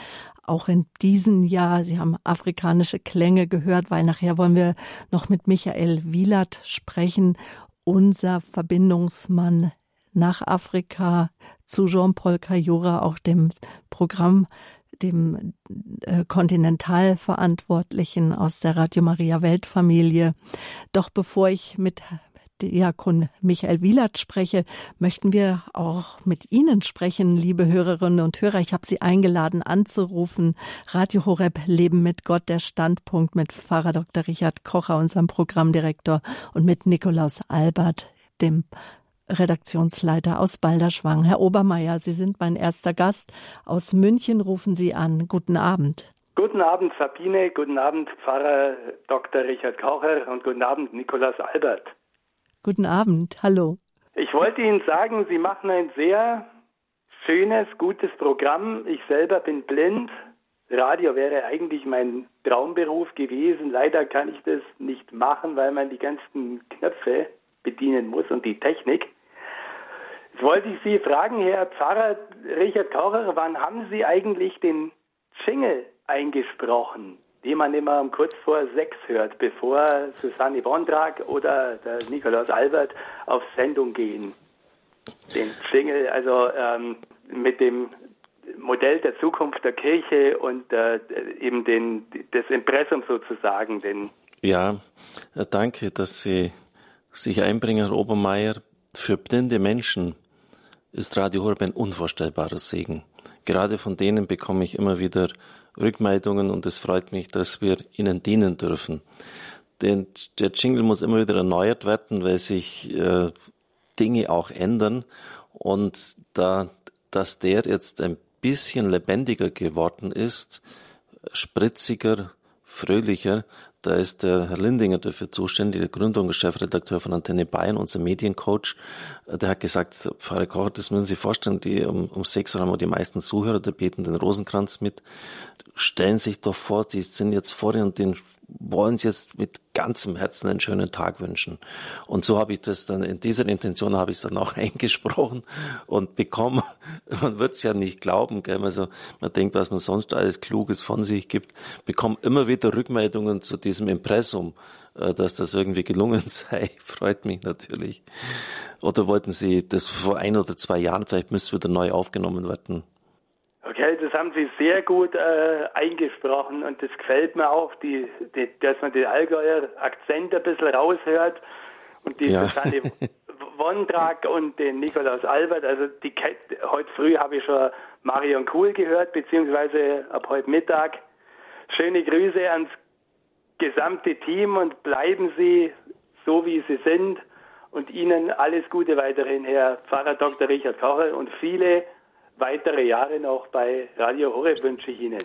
auch in diesem Jahr. Sie haben afrikanische Klänge gehört, weil nachher wollen wir noch mit Michael Wielert sprechen, unser Verbindungsmann nach Afrika zu Jean-Paul Kayura, auch dem Programm, dem äh, Kontinentalverantwortlichen aus der Radio Maria Weltfamilie. Doch bevor ich mit Diakon Michael Wielert spreche, möchten wir auch mit Ihnen sprechen, liebe Hörerinnen und Hörer. Ich habe Sie eingeladen anzurufen. Radio Horeb Leben mit Gott, der Standpunkt mit Pfarrer Dr. Richard Kocher, unserem Programmdirektor, und mit Nikolaus Albert, dem Redaktionsleiter aus Balderschwang. Herr Obermeier, Sie sind mein erster Gast. Aus München rufen Sie an. Guten Abend. Guten Abend, Sabine. Guten Abend, Pfarrer Dr. Richard Kocher und guten Abend, Nikolaus Albert. Guten Abend, hallo. Ich wollte Ihnen sagen, Sie machen ein sehr schönes, gutes Programm. Ich selber bin blind. Radio wäre eigentlich mein Traumberuf gewesen. Leider kann ich das nicht machen, weil man die ganzen Knöpfe bedienen muss und die Technik. Jetzt wollte ich Sie fragen, Herr Pfarrer Richard Kaucher, wann haben Sie eigentlich den Jingle eingesprochen? die man immer um kurz vor sechs hört, bevor Susanne Bondrag oder der Nikolaus Albert auf Sendung gehen. Den Jingle, also ähm, mit dem Modell der Zukunft der Kirche und äh, eben den, das Impressum sozusagen. Den ja, äh, danke, dass Sie sich einbringen, Herr Obermeier. Für blinde Menschen ist Radio Horeb ein unvorstellbarer Segen. Gerade von denen bekomme ich immer wieder Rückmeldungen und es freut mich, dass wir Ihnen dienen dürfen. Denn der Jingle muss immer wieder erneuert werden, weil sich äh, Dinge auch ändern und da, dass der jetzt ein bisschen lebendiger geworden ist, spritziger, fröhlicher, da ist der Herr Lindinger dafür zuständig, der Gründer und Chefredakteur von Antenne Bayern, unser Mediencoach. Der hat gesagt, Pfarrer Kocher, das müssen Sie vorstellen, die um, um sechs Uhr haben wir die meisten Zuhörer, da beten den Rosenkranz mit. Stellen Sie sich doch vor, die sind jetzt vor Ihnen den wollen sie jetzt mit ganzem Herzen einen schönen Tag wünschen. Und so habe ich das dann, in dieser Intention habe ich es dann auch eingesprochen und bekommen, man wird es ja nicht glauben, gell? Also man denkt, was man sonst alles Kluges von sich gibt, bekommen immer wieder Rückmeldungen zu diesem Impressum, äh, dass das irgendwie gelungen sei. Freut mich natürlich. Oder wollten Sie das vor ein oder zwei Jahren, vielleicht müsste wieder neu aufgenommen werden? Okay, das haben Sie sehr gut äh, eingesprochen und das gefällt mir auch, die, die, dass man den Allgäuer Akzent ein bisschen raushört und die ja. Susanne Wondrak und den Nikolaus Albert. Also die heute früh habe ich schon Marion Kuhl gehört, beziehungsweise ab heute Mittag. Schöne Grüße ans gesamte Team und bleiben Sie so, wie Sie sind. Und Ihnen alles Gute weiterhin, Herr Pfarrer Dr. Richard Kocher und viele weitere Jahre noch bei Radio Horeb wünsche ich Ihnen.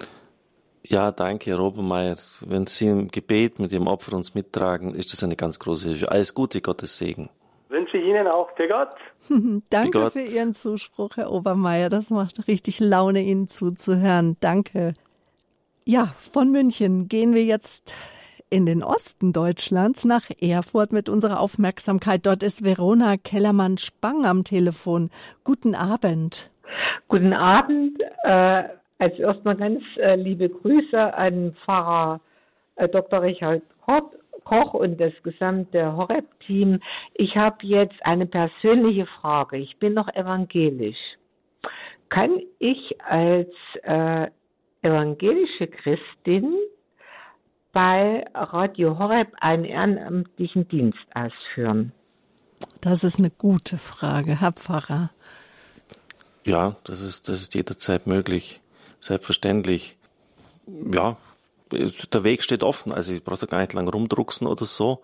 Ja, danke, Herr Obermeier. Wenn Sie im Gebet mit Ihrem Opfer uns mittragen, ist das eine ganz große Hilfe. Alles Gute, Gottes Segen. Wünsche ich Ihnen auch für Gott. Danke für, Gott. für Ihren Zuspruch, Herr Obermeier. Das macht richtig Laune, Ihnen zuzuhören. Danke. Ja, von München gehen wir jetzt in den Osten Deutschlands nach Erfurt mit unserer Aufmerksamkeit. Dort ist Verona Kellermann-Spang am Telefon. Guten Abend. Guten Abend. Äh, als erstmal ganz äh, liebe Grüße an Pfarrer äh, Dr. Richard Koch und das gesamte Horeb-Team. Ich habe jetzt eine persönliche Frage. Ich bin noch evangelisch. Kann ich als äh, evangelische Christin bei Radio Horeb einen ehrenamtlichen Dienst ausführen? Das ist eine gute Frage, Herr Pfarrer. Ja, das ist, das ist jederzeit möglich. Selbstverständlich. Ja, der Weg steht offen, also ich brauche da gar nicht lang rumdrucksen oder so.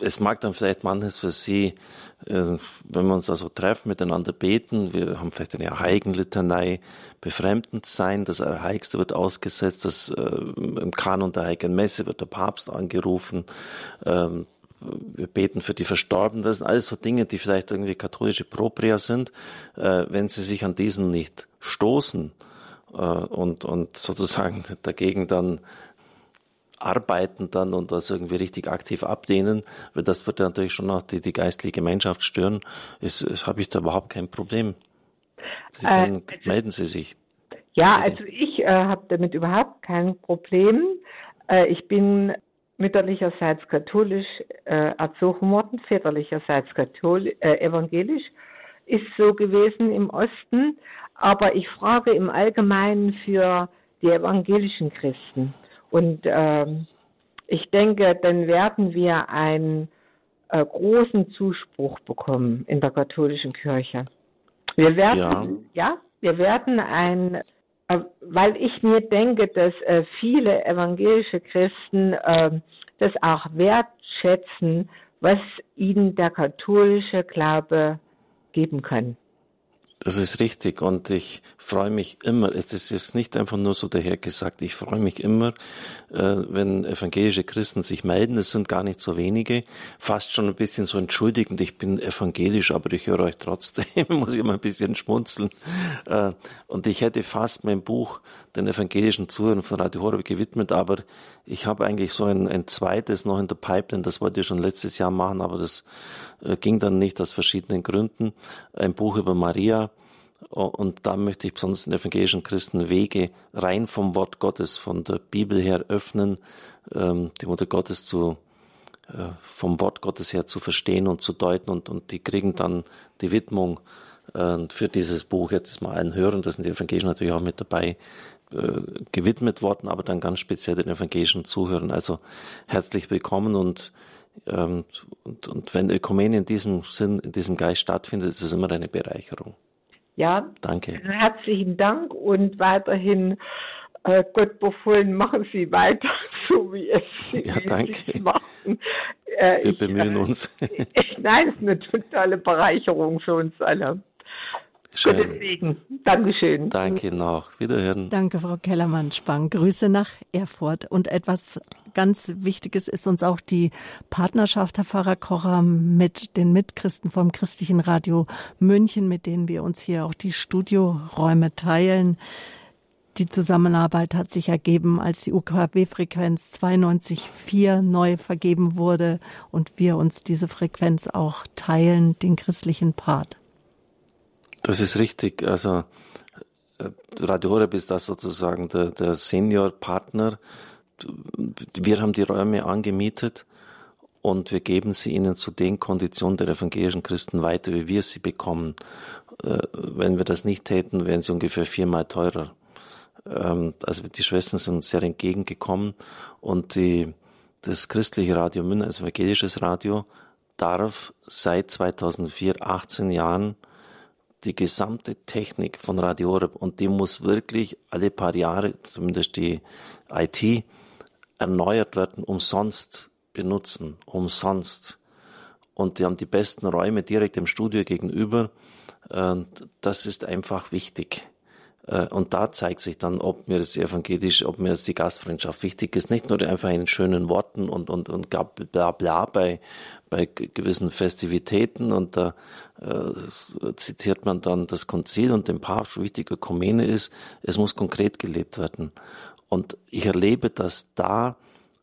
Es mag dann vielleicht manches für Sie, äh, wenn wir uns also treffen, miteinander beten, wir haben vielleicht eine Heiligenlitanei, befremdend sein, das Heiligste wird ausgesetzt, das äh, im Kanon der Heiligen Messe wird der Papst angerufen, ähm, wir beten für die Verstorbenen. Das sind alles so Dinge, die vielleicht irgendwie katholische Propria sind. Äh, wenn sie sich an diesen nicht stoßen und, und sozusagen dagegen dann arbeiten dann und das irgendwie richtig aktiv ablehnen, weil das wird ja natürlich schon auch die, die geistliche Gemeinschaft stören, ist, habe ich da überhaupt kein Problem. Sie können, äh, also, melden Sie sich. Ja, also ich äh, habe damit überhaupt kein Problem. Äh, ich bin mütterlicherseits katholisch äh, erzogen worden, väterlicherseits katholisch, äh, evangelisch, ist so gewesen im Osten. Aber ich frage im Allgemeinen für die evangelischen Christen. Und ähm, ich denke, dann werden wir einen äh, großen Zuspruch bekommen in der katholischen Kirche. Wir werden, ja, ja wir werden ein äh, weil ich mir denke, dass äh, viele evangelische Christen äh, das auch wertschätzen, was ihnen der katholische Glaube geben kann. Das ist richtig und ich freue mich immer, es ist nicht einfach nur so dahergesagt, ich freue mich immer, äh, wenn evangelische Christen sich melden, es sind gar nicht so wenige, fast schon ein bisschen so entschuldigend, ich bin evangelisch, aber ich höre euch trotzdem, muss ich immer ein bisschen schmunzeln. Äh, und ich hätte fast mein Buch den evangelischen Zuhörern von Radio Horeb gewidmet, aber ich habe eigentlich so ein, ein zweites noch in der Pipeline, das wollte ich schon letztes Jahr machen, aber das ging dann nicht aus verschiedenen Gründen. Ein Buch über Maria, und da möchte ich besonders den evangelischen Christen Wege rein vom Wort Gottes, von der Bibel her öffnen, ähm, die Mutter Gottes zu, äh, vom Wort Gottes her zu verstehen und zu deuten und, und die kriegen dann die Widmung äh, für dieses Buch jetzt mal allen hören, da sind die Evangelischen natürlich auch mit dabei, äh, gewidmet worden, aber dann ganz speziell den evangelischen Zuhörern. Also herzlich willkommen und, ähm, und, und wenn Ökumene in diesem Sinn, in diesem Geist stattfindet, ist es immer eine Bereicherung. Ja, danke. Herzlichen Dank und weiterhin äh, Gott befohlen, machen Sie weiter, so wie es Sie ja, danke. machen. Äh, Wir bemühen ich, uns. Ich, nein, es ist eine totale Bereicherung für uns alle. Schön. Gottes Segen. Dankeschön. Danke noch. Wiederhören. Danke, Frau Kellermann-Spang. Grüße nach Erfurt. Und etwas ganz Wichtiges ist uns auch die Partnerschaft, Herr Pfarrer Kocher, mit den Mitchristen vom Christlichen Radio München, mit denen wir uns hier auch die Studioräume teilen. Die Zusammenarbeit hat sich ergeben, als die UKW-Frequenz 92.4 neu vergeben wurde und wir uns diese Frequenz auch teilen, den christlichen Part. Das ist richtig. Also äh, Radio Horeb ist da sozusagen der, der Senior-Partner. Wir haben die Räume angemietet und wir geben sie ihnen zu den Konditionen der evangelischen Christen weiter, wie wir sie bekommen. Äh, wenn wir das nicht täten, wären sie ungefähr viermal teurer. Ähm, also die Schwestern sind uns sehr entgegengekommen und die, das christliche Radio München, also evangelisches Radio, darf seit 2004, 18 Jahren die gesamte Technik von Radio Horeb und die muss wirklich alle paar Jahre, zumindest die IT, erneuert werden, umsonst benutzen, umsonst. Und die haben die besten Räume direkt im Studio gegenüber. Das ist einfach wichtig. Äh, und da zeigt sich dann, ob mir das evangelisch, ob mir das die Gastfreundschaft wichtig ist. Nicht nur einfach in schönen Worten und, und, und bla bla bei, bei gewissen Festivitäten. Und da äh, zitiert man dann das Konzil und den Papst, wichtige Ökumene ist, es muss konkret gelebt werden. Und ich erlebe, dass da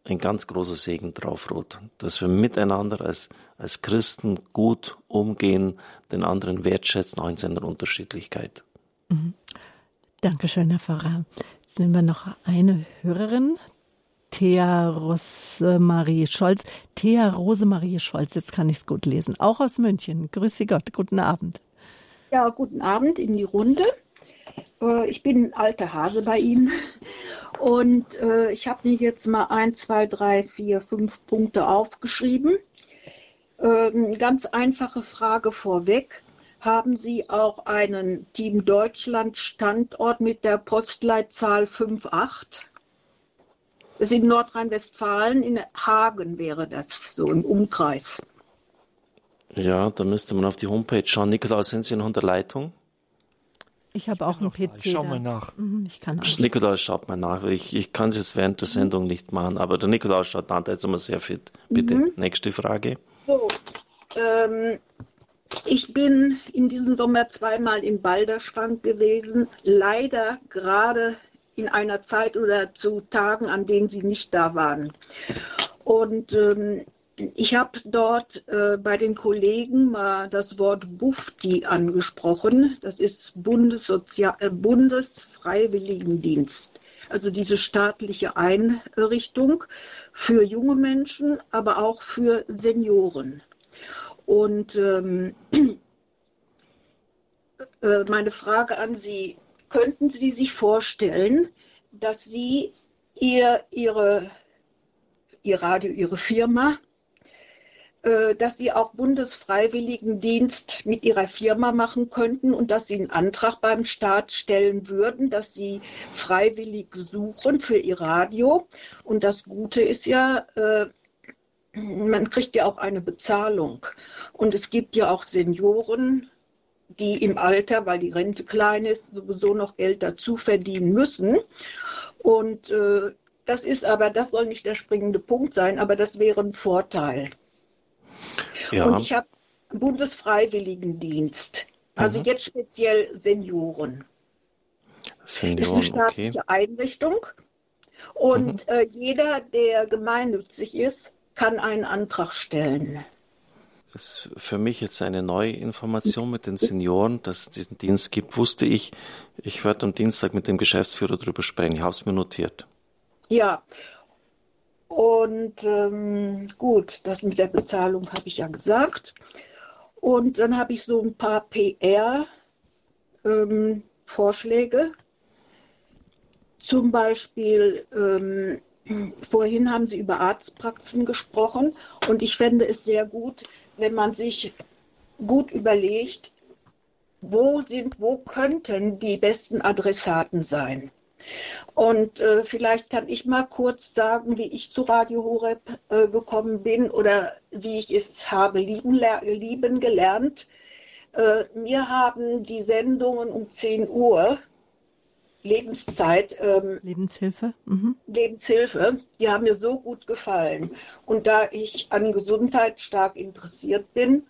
ein ganz großer Segen drauf ruht, dass wir miteinander als, als Christen gut umgehen, den anderen wertschätzen, auch in seiner Unterschiedlichkeit. Mhm. Dankeschön, Herr Pfarrer. Jetzt nehmen wir noch eine Hörerin, Thea Rosemarie Scholz. Thea Rosemarie Scholz, jetzt kann ich es gut lesen, auch aus München. Grüße Gott, guten Abend. Ja, guten Abend in die Runde. Äh, ich bin ein alter Hase bei Ihnen und äh, ich habe mir jetzt mal ein, zwei, drei, vier, fünf Punkte aufgeschrieben. Ähm, ganz einfache Frage vorweg. Haben Sie auch einen Team Deutschland Standort mit der Postleitzahl 58? Das ist in Nordrhein-Westfalen, in Hagen wäre das, so im Umkreis. Ja, da müsste man auf die Homepage schauen. Nikolaus, sind Sie noch unter Leitung? Ich habe auch einen PC. Ich schau mal nach. Mhm, ich kann auch. Nikolaus schaut mal nach. Ich, ich kann es jetzt während der Sendung nicht machen, aber der Nikolaus schaut nach, der ist immer sehr fit. Bitte, mhm. nächste Frage. So, ähm, ich bin in diesem Sommer zweimal im Balderschrank gewesen. Leider gerade in einer Zeit oder zu Tagen, an denen Sie nicht da waren. Und ähm, ich habe dort äh, bei den Kollegen mal das Wort Bufti angesprochen. Das ist äh, Bundesfreiwilligendienst. Also diese staatliche Einrichtung für junge Menschen, aber auch für Senioren. Und ähm, äh, meine Frage an Sie, könnten Sie sich vorstellen, dass Sie ihr, Ihre, Ihr Radio, Ihre Firma äh, dass sie auch Bundesfreiwilligendienst mit ihrer Firma machen könnten und dass sie einen Antrag beim Staat stellen würden, dass sie freiwillig suchen für ihr Radio. Und das Gute ist ja, äh, man kriegt ja auch eine Bezahlung. Und es gibt ja auch Senioren, die im Alter, weil die Rente klein ist, sowieso noch Geld dazu verdienen müssen. Und äh, das ist aber, das soll nicht der springende Punkt sein, aber das wäre ein Vorteil. Ja. Und ich habe Bundesfreiwilligendienst, also mhm. jetzt speziell Senioren. Senioren ist eine staatliche okay. Einrichtung und mhm. äh, jeder, der gemeinnützig ist, kann einen Antrag stellen. Das ist für mich jetzt eine neue Information mit den Senioren, dass es diesen Dienst gibt, wusste ich. Ich werde am Dienstag mit dem Geschäftsführer darüber sprechen. Ich habe es mir notiert. Ja, und ähm, gut, das mit der Bezahlung habe ich ja gesagt. Und dann habe ich so ein paar PR-Vorschläge. Ähm, Zum Beispiel, ähm, vorhin haben Sie über Arztpraxen gesprochen und ich fände es sehr gut, wenn man sich gut überlegt, wo sind, wo könnten die besten Adressaten sein. Und äh, vielleicht kann ich mal kurz sagen, wie ich zu Radio Horeb äh, gekommen bin oder wie ich es habe lieben, lieben gelernt. Äh, mir haben die Sendungen um 10 Uhr Lebenszeit. Ähm, Lebenshilfe. Mhm. Lebenshilfe, die haben mir so gut gefallen. Und da ich an Gesundheit stark interessiert bin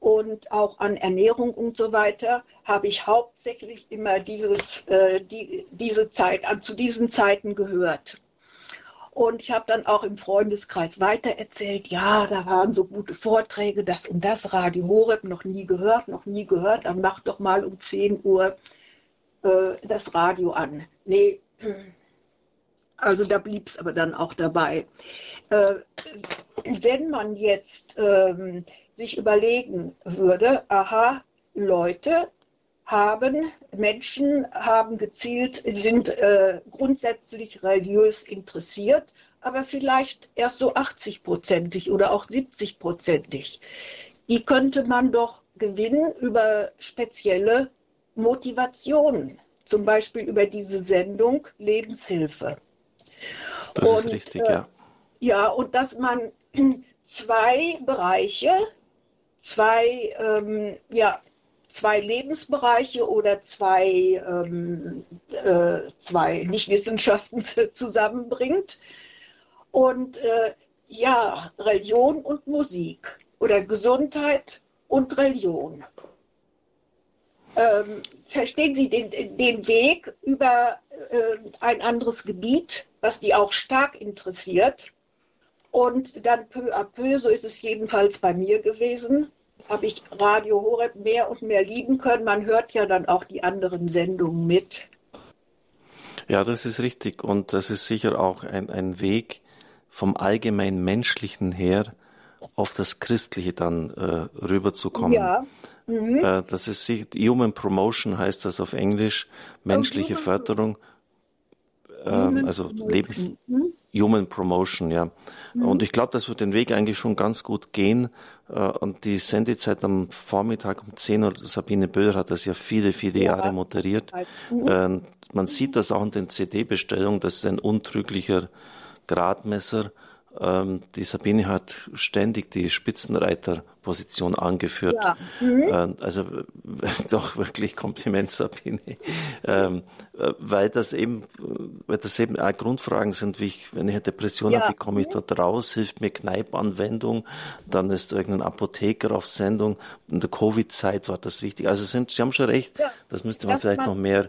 und auch an Ernährung und so weiter, habe ich hauptsächlich immer dieses, äh, die, diese Zeit, an, zu diesen Zeiten gehört. Und ich habe dann auch im Freundeskreis weitererzählt, ja, da waren so gute Vorträge, das und das, Radio Horeb, noch nie gehört, noch nie gehört, dann mach doch mal um 10 Uhr äh, das Radio an. Nee, also da blieb es aber dann auch dabei. Äh, wenn man jetzt ähm, sich überlegen würde, aha, Leute haben, Menschen haben gezielt, sind äh, grundsätzlich religiös interessiert, aber vielleicht erst so 80-prozentig oder auch 70-prozentig. Die könnte man doch gewinnen über spezielle Motivationen, zum Beispiel über diese Sendung Lebenshilfe. Das und, ist richtig, äh, ja. Ja, und dass man zwei Bereiche, zwei, ähm, ja, zwei Lebensbereiche oder zwei, ähm, äh, zwei Nichtwissenschaften zusammenbringt. Und äh, ja, Religion und Musik oder Gesundheit und Religion. Ähm, verstehen Sie den, den Weg über äh, ein anderes Gebiet, was die auch stark interessiert? Und dann peu à peu, so ist es jedenfalls bei mir gewesen, habe ich Radio Horeb mehr und mehr lieben können. Man hört ja dann auch die anderen Sendungen mit. Ja, das ist richtig. Und das ist sicher auch ein, ein Weg vom allgemein Menschlichen her auf das Christliche dann äh, rüberzukommen. Ja. Mhm. Äh, das ist Human Promotion heißt das auf Englisch, menschliche oh, Förderung ähm, also Lebens mhm. Human Promotion, ja. Mhm. Und ich glaube, das wird den Weg eigentlich schon ganz gut gehen. Äh, und die Sendezeit am Vormittag um 10 Uhr, Sabine Böder hat das ja viele, viele ja. Jahre moderiert. Mhm. Äh, man sieht das auch in den CD-Bestellungen, das ist ein untrüglicher Gradmesser. Ähm, die Sabine hat ständig die Spitzenreiterposition angeführt. Ja. Mhm. Äh, also doch wirklich Kompliment, Sabine. Ähm, äh, weil das eben, weil das eben auch Grundfragen sind, wie ich, wenn ich eine Depression ja. habe, wie komme ich dort raus? Hilft mir Kneipanwendung? Dann ist irgendein Apotheker auf Sendung. In der Covid-Zeit war das wichtig. Also sind, Sie haben schon recht, ja. das müsste man dass vielleicht man, noch mehr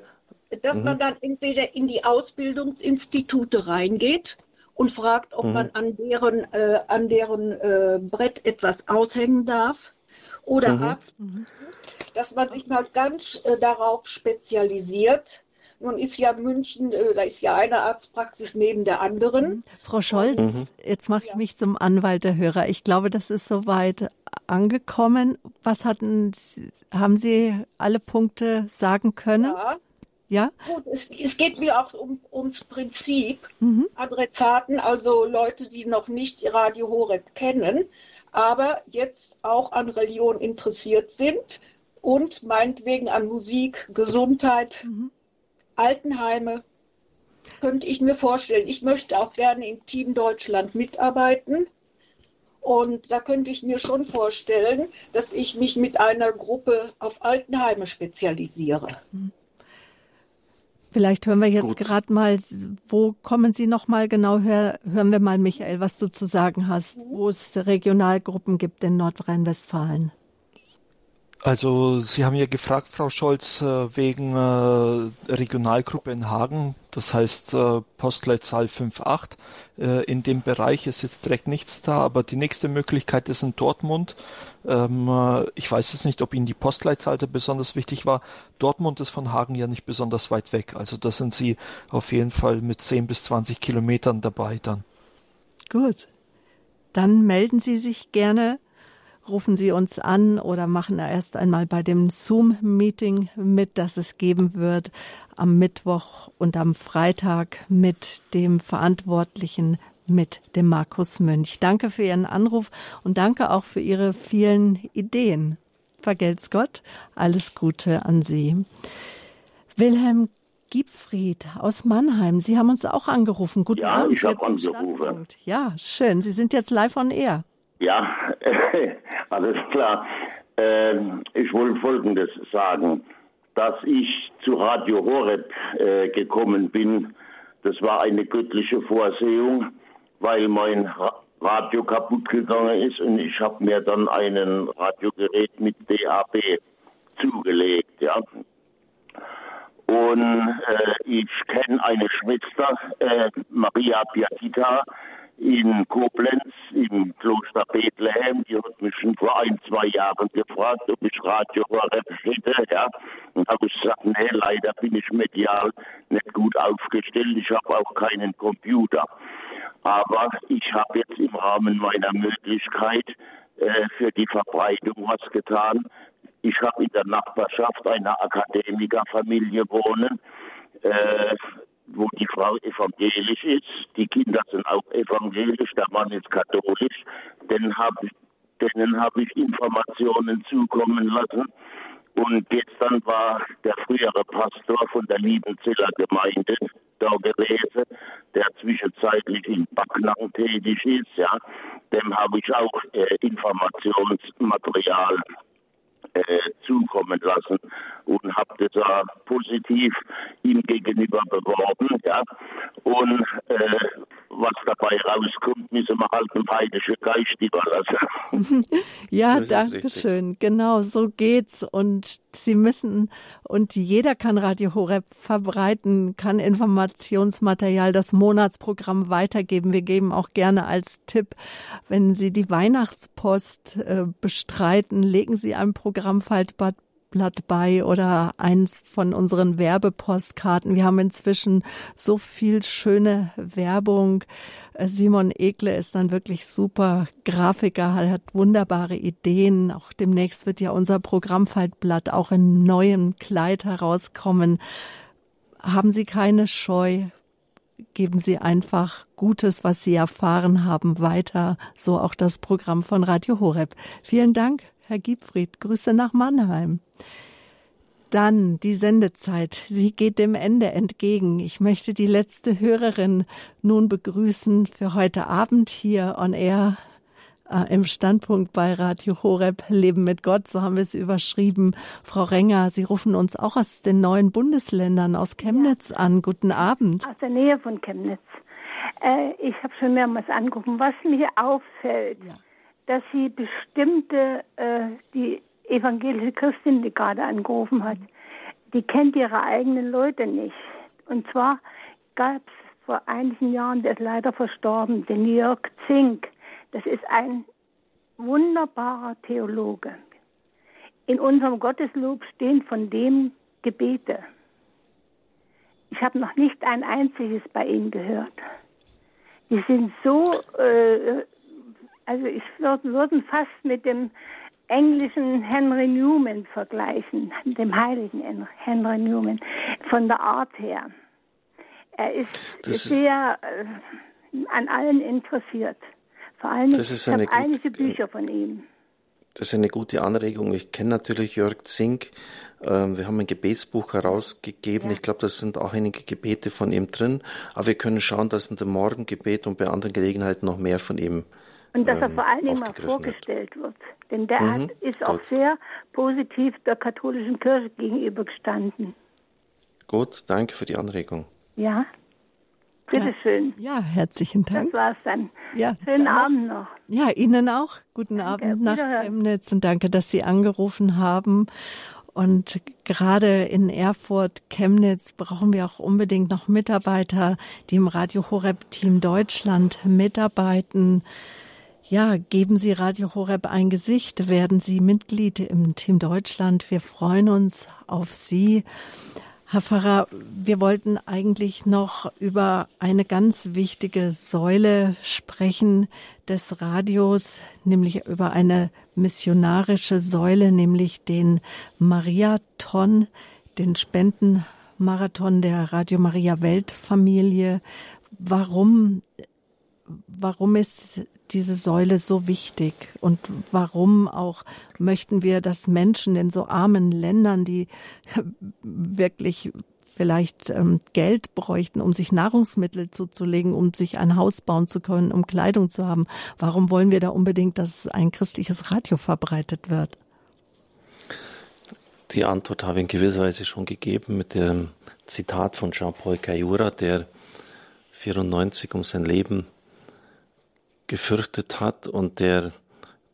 dass mhm. man dann entweder in die Ausbildungsinstitute reingeht und fragt, ob mhm. man an deren, äh, an deren äh, Brett etwas aushängen darf. Oder mhm. Arzt, dass man sich mal ganz äh, darauf spezialisiert. Nun ist ja München, äh, da ist ja eine Arztpraxis neben der anderen. Mhm. Frau Scholz, mhm. jetzt mache ich mich zum Anwalt der Hörer. Ich glaube, das ist soweit angekommen. Was hatten, haben Sie alle Punkte sagen können? Ja. Ja? Gut, es, es, geht mir auch um, ums Prinzip. Mhm. Adressaten, also Leute, die noch nicht Radio Horeb kennen, aber jetzt auch an Religion interessiert sind und meinetwegen an Musik, Gesundheit, mhm. Altenheime. Könnte ich mir vorstellen. Ich möchte auch gerne im Team Deutschland mitarbeiten. Und da könnte ich mir schon vorstellen, dass ich mich mit einer Gruppe auf Altenheime spezialisiere. Mhm. Vielleicht hören wir jetzt gerade mal, wo kommen Sie noch mal genau her? Hören wir mal, Michael, was du zu sagen hast, wo es Regionalgruppen gibt in Nordrhein-Westfalen. Also Sie haben ja gefragt, Frau Scholz, äh, wegen äh, Regionalgruppe in Hagen, das heißt äh, Postleitzahl 58. In dem Bereich ist jetzt direkt nichts da, aber die nächste Möglichkeit ist in Dortmund. Ähm, ich weiß jetzt nicht, ob Ihnen die Postleitzahl besonders wichtig war. Dortmund ist von Hagen ja nicht besonders weit weg. Also da sind Sie auf jeden Fall mit 10 bis 20 Kilometern dabei dann. Gut. Dann melden Sie sich gerne rufen Sie uns an oder machen erst einmal bei dem Zoom-Meeting mit, das es geben wird am Mittwoch und am Freitag mit dem Verantwortlichen, mit dem Markus Mönch. Danke für Ihren Anruf und danke auch für Ihre vielen Ideen. Vergelt's Gott. Alles Gute an Sie. Wilhelm Giebfried aus Mannheim. Sie haben uns auch angerufen. Guten ja, Abend. Ich habe angerufen. Ja, schön. Sie sind jetzt live on air. Ja, alles klar. Ähm, ich wollte Folgendes sagen. Dass ich zu Radio Horeb äh, gekommen bin, das war eine göttliche Vorsehung, weil mein Radio kaputt gegangen ist und ich habe mir dann ein Radiogerät mit DAB zugelegt, ja. Und äh, ich kenne eine Schwester, äh, Maria Piatita, in Koblenz im Kloster Bethlehem. Die hat mich schon vor ein, zwei Jahren gefragt, ob ich Radio hätte. Ja. Und habe ich gesagt, nee, leider bin ich medial nicht gut aufgestellt. Ich habe auch keinen Computer. Aber ich habe jetzt im Rahmen meiner Möglichkeit äh, für die Verbreitung was getan. Ich habe in der Nachbarschaft einer Akademikerfamilie wohnen. Äh, wo die Frau evangelisch ist, die Kinder sind auch evangelisch, der Mann ist katholisch, denen habe hab ich Informationen zukommen lassen. Und gestern war der frühere Pastor von der Liebenzeller Gemeinde da gewesen, der zwischenzeitlich in Backnang tätig ist, ja. Dem habe ich auch äh, Informationsmaterial äh, zukommen lassen und habe das auch positiv ihm gegenüber beworben. Ja. Und äh, was dabei rauskommt, müssen wir halt dem heidischen Geist überlassen. ja, danke schön. Genau, so geht's. Und Sie müssen, und jeder kann Radio Horeb verbreiten, kann Informationsmaterial, das Monatsprogramm weitergeben. Wir geben auch gerne als Tipp, wenn Sie die Weihnachtspost äh, bestreiten, legen Sie ein Programmfaltblatt Blatt bei oder eins von unseren Werbepostkarten. Wir haben inzwischen so viel schöne Werbung. Simon Ekle ist dann wirklich super Grafiker, hat wunderbare Ideen. Auch demnächst wird ja unser Programmfaltblatt auch in neuem Kleid herauskommen. Haben Sie keine Scheu. Geben Sie einfach Gutes, was Sie erfahren haben, weiter. So auch das Programm von Radio Horeb. Vielen Dank. Herr Giebfried, Grüße nach Mannheim. Dann die Sendezeit. Sie geht dem Ende entgegen. Ich möchte die letzte Hörerin nun begrüßen für heute Abend hier on Air äh, im Standpunkt bei Radio Horeb Leben mit Gott. So haben wir es überschrieben. Frau Renger, Sie rufen uns auch aus den neuen Bundesländern aus Chemnitz ja. an. Guten Abend. Aus der Nähe von Chemnitz. Äh, ich habe schon mehrmals angerufen. Was mir auffällt, ja dass sie bestimmte, äh, die evangelische Christin, die gerade angerufen hat, die kennt ihre eigenen Leute nicht. Und zwar gab es vor einigen Jahren, der ist leider verstorben, den Jörg Zink. Das ist ein wunderbarer Theologe. In unserem Gotteslob stehen von dem Gebete. Ich habe noch nicht ein einziges bei ihm gehört. Die sind so äh, also ich würde würden fast mit dem englischen Henry Newman vergleichen, dem heiligen Henry Newman, von der Art her. Er ist das sehr äh, an allen interessiert. Vor allem, das ist eine ich habe einige Bücher von ihm. Das ist eine gute Anregung. Ich kenne natürlich Jörg Zink. Ähm, wir haben ein Gebetsbuch herausgegeben. Ja. Ich glaube, da sind auch einige Gebete von ihm drin. Aber wir können schauen, dass in dem Morgengebet und bei anderen Gelegenheiten noch mehr von ihm und dass er ähm, vor allen Dingen mal vorgestellt hat. wird. Denn der mhm, hat, ist gut. auch sehr positiv der katholischen Kirche gegenübergestanden. Gut, danke für die Anregung. Ja. Bitteschön. Ja, ja, herzlichen Dank. Das war's dann. Ja, Schönen Abend noch. Ja, Ihnen auch. Guten danke, Abend nach Chemnitz und danke, dass Sie angerufen haben. Und gerade in Erfurt, Chemnitz brauchen wir auch unbedingt noch Mitarbeiter, die im Radio Horeb Team Deutschland mitarbeiten. Ja, geben Sie Radio Horeb ein Gesicht, werden Sie Mitglied im Team Deutschland. Wir freuen uns auf Sie. Herr Pfarrer, wir wollten eigentlich noch über eine ganz wichtige Säule sprechen des Radios, nämlich über eine missionarische Säule, nämlich den Mariathon, den Spendenmarathon der Radio Maria Weltfamilie. Warum, warum ist diese Säule so wichtig und warum auch möchten wir, dass Menschen in so armen Ländern, die wirklich vielleicht ähm, Geld bräuchten, um sich Nahrungsmittel zuzulegen, um sich ein Haus bauen zu können, um Kleidung zu haben. Warum wollen wir da unbedingt, dass ein christliches Radio verbreitet wird? Die Antwort habe ich in gewisser Weise schon gegeben mit dem Zitat von Jean-Paul Cayura, der 94 um sein Leben gefürchtet hat und der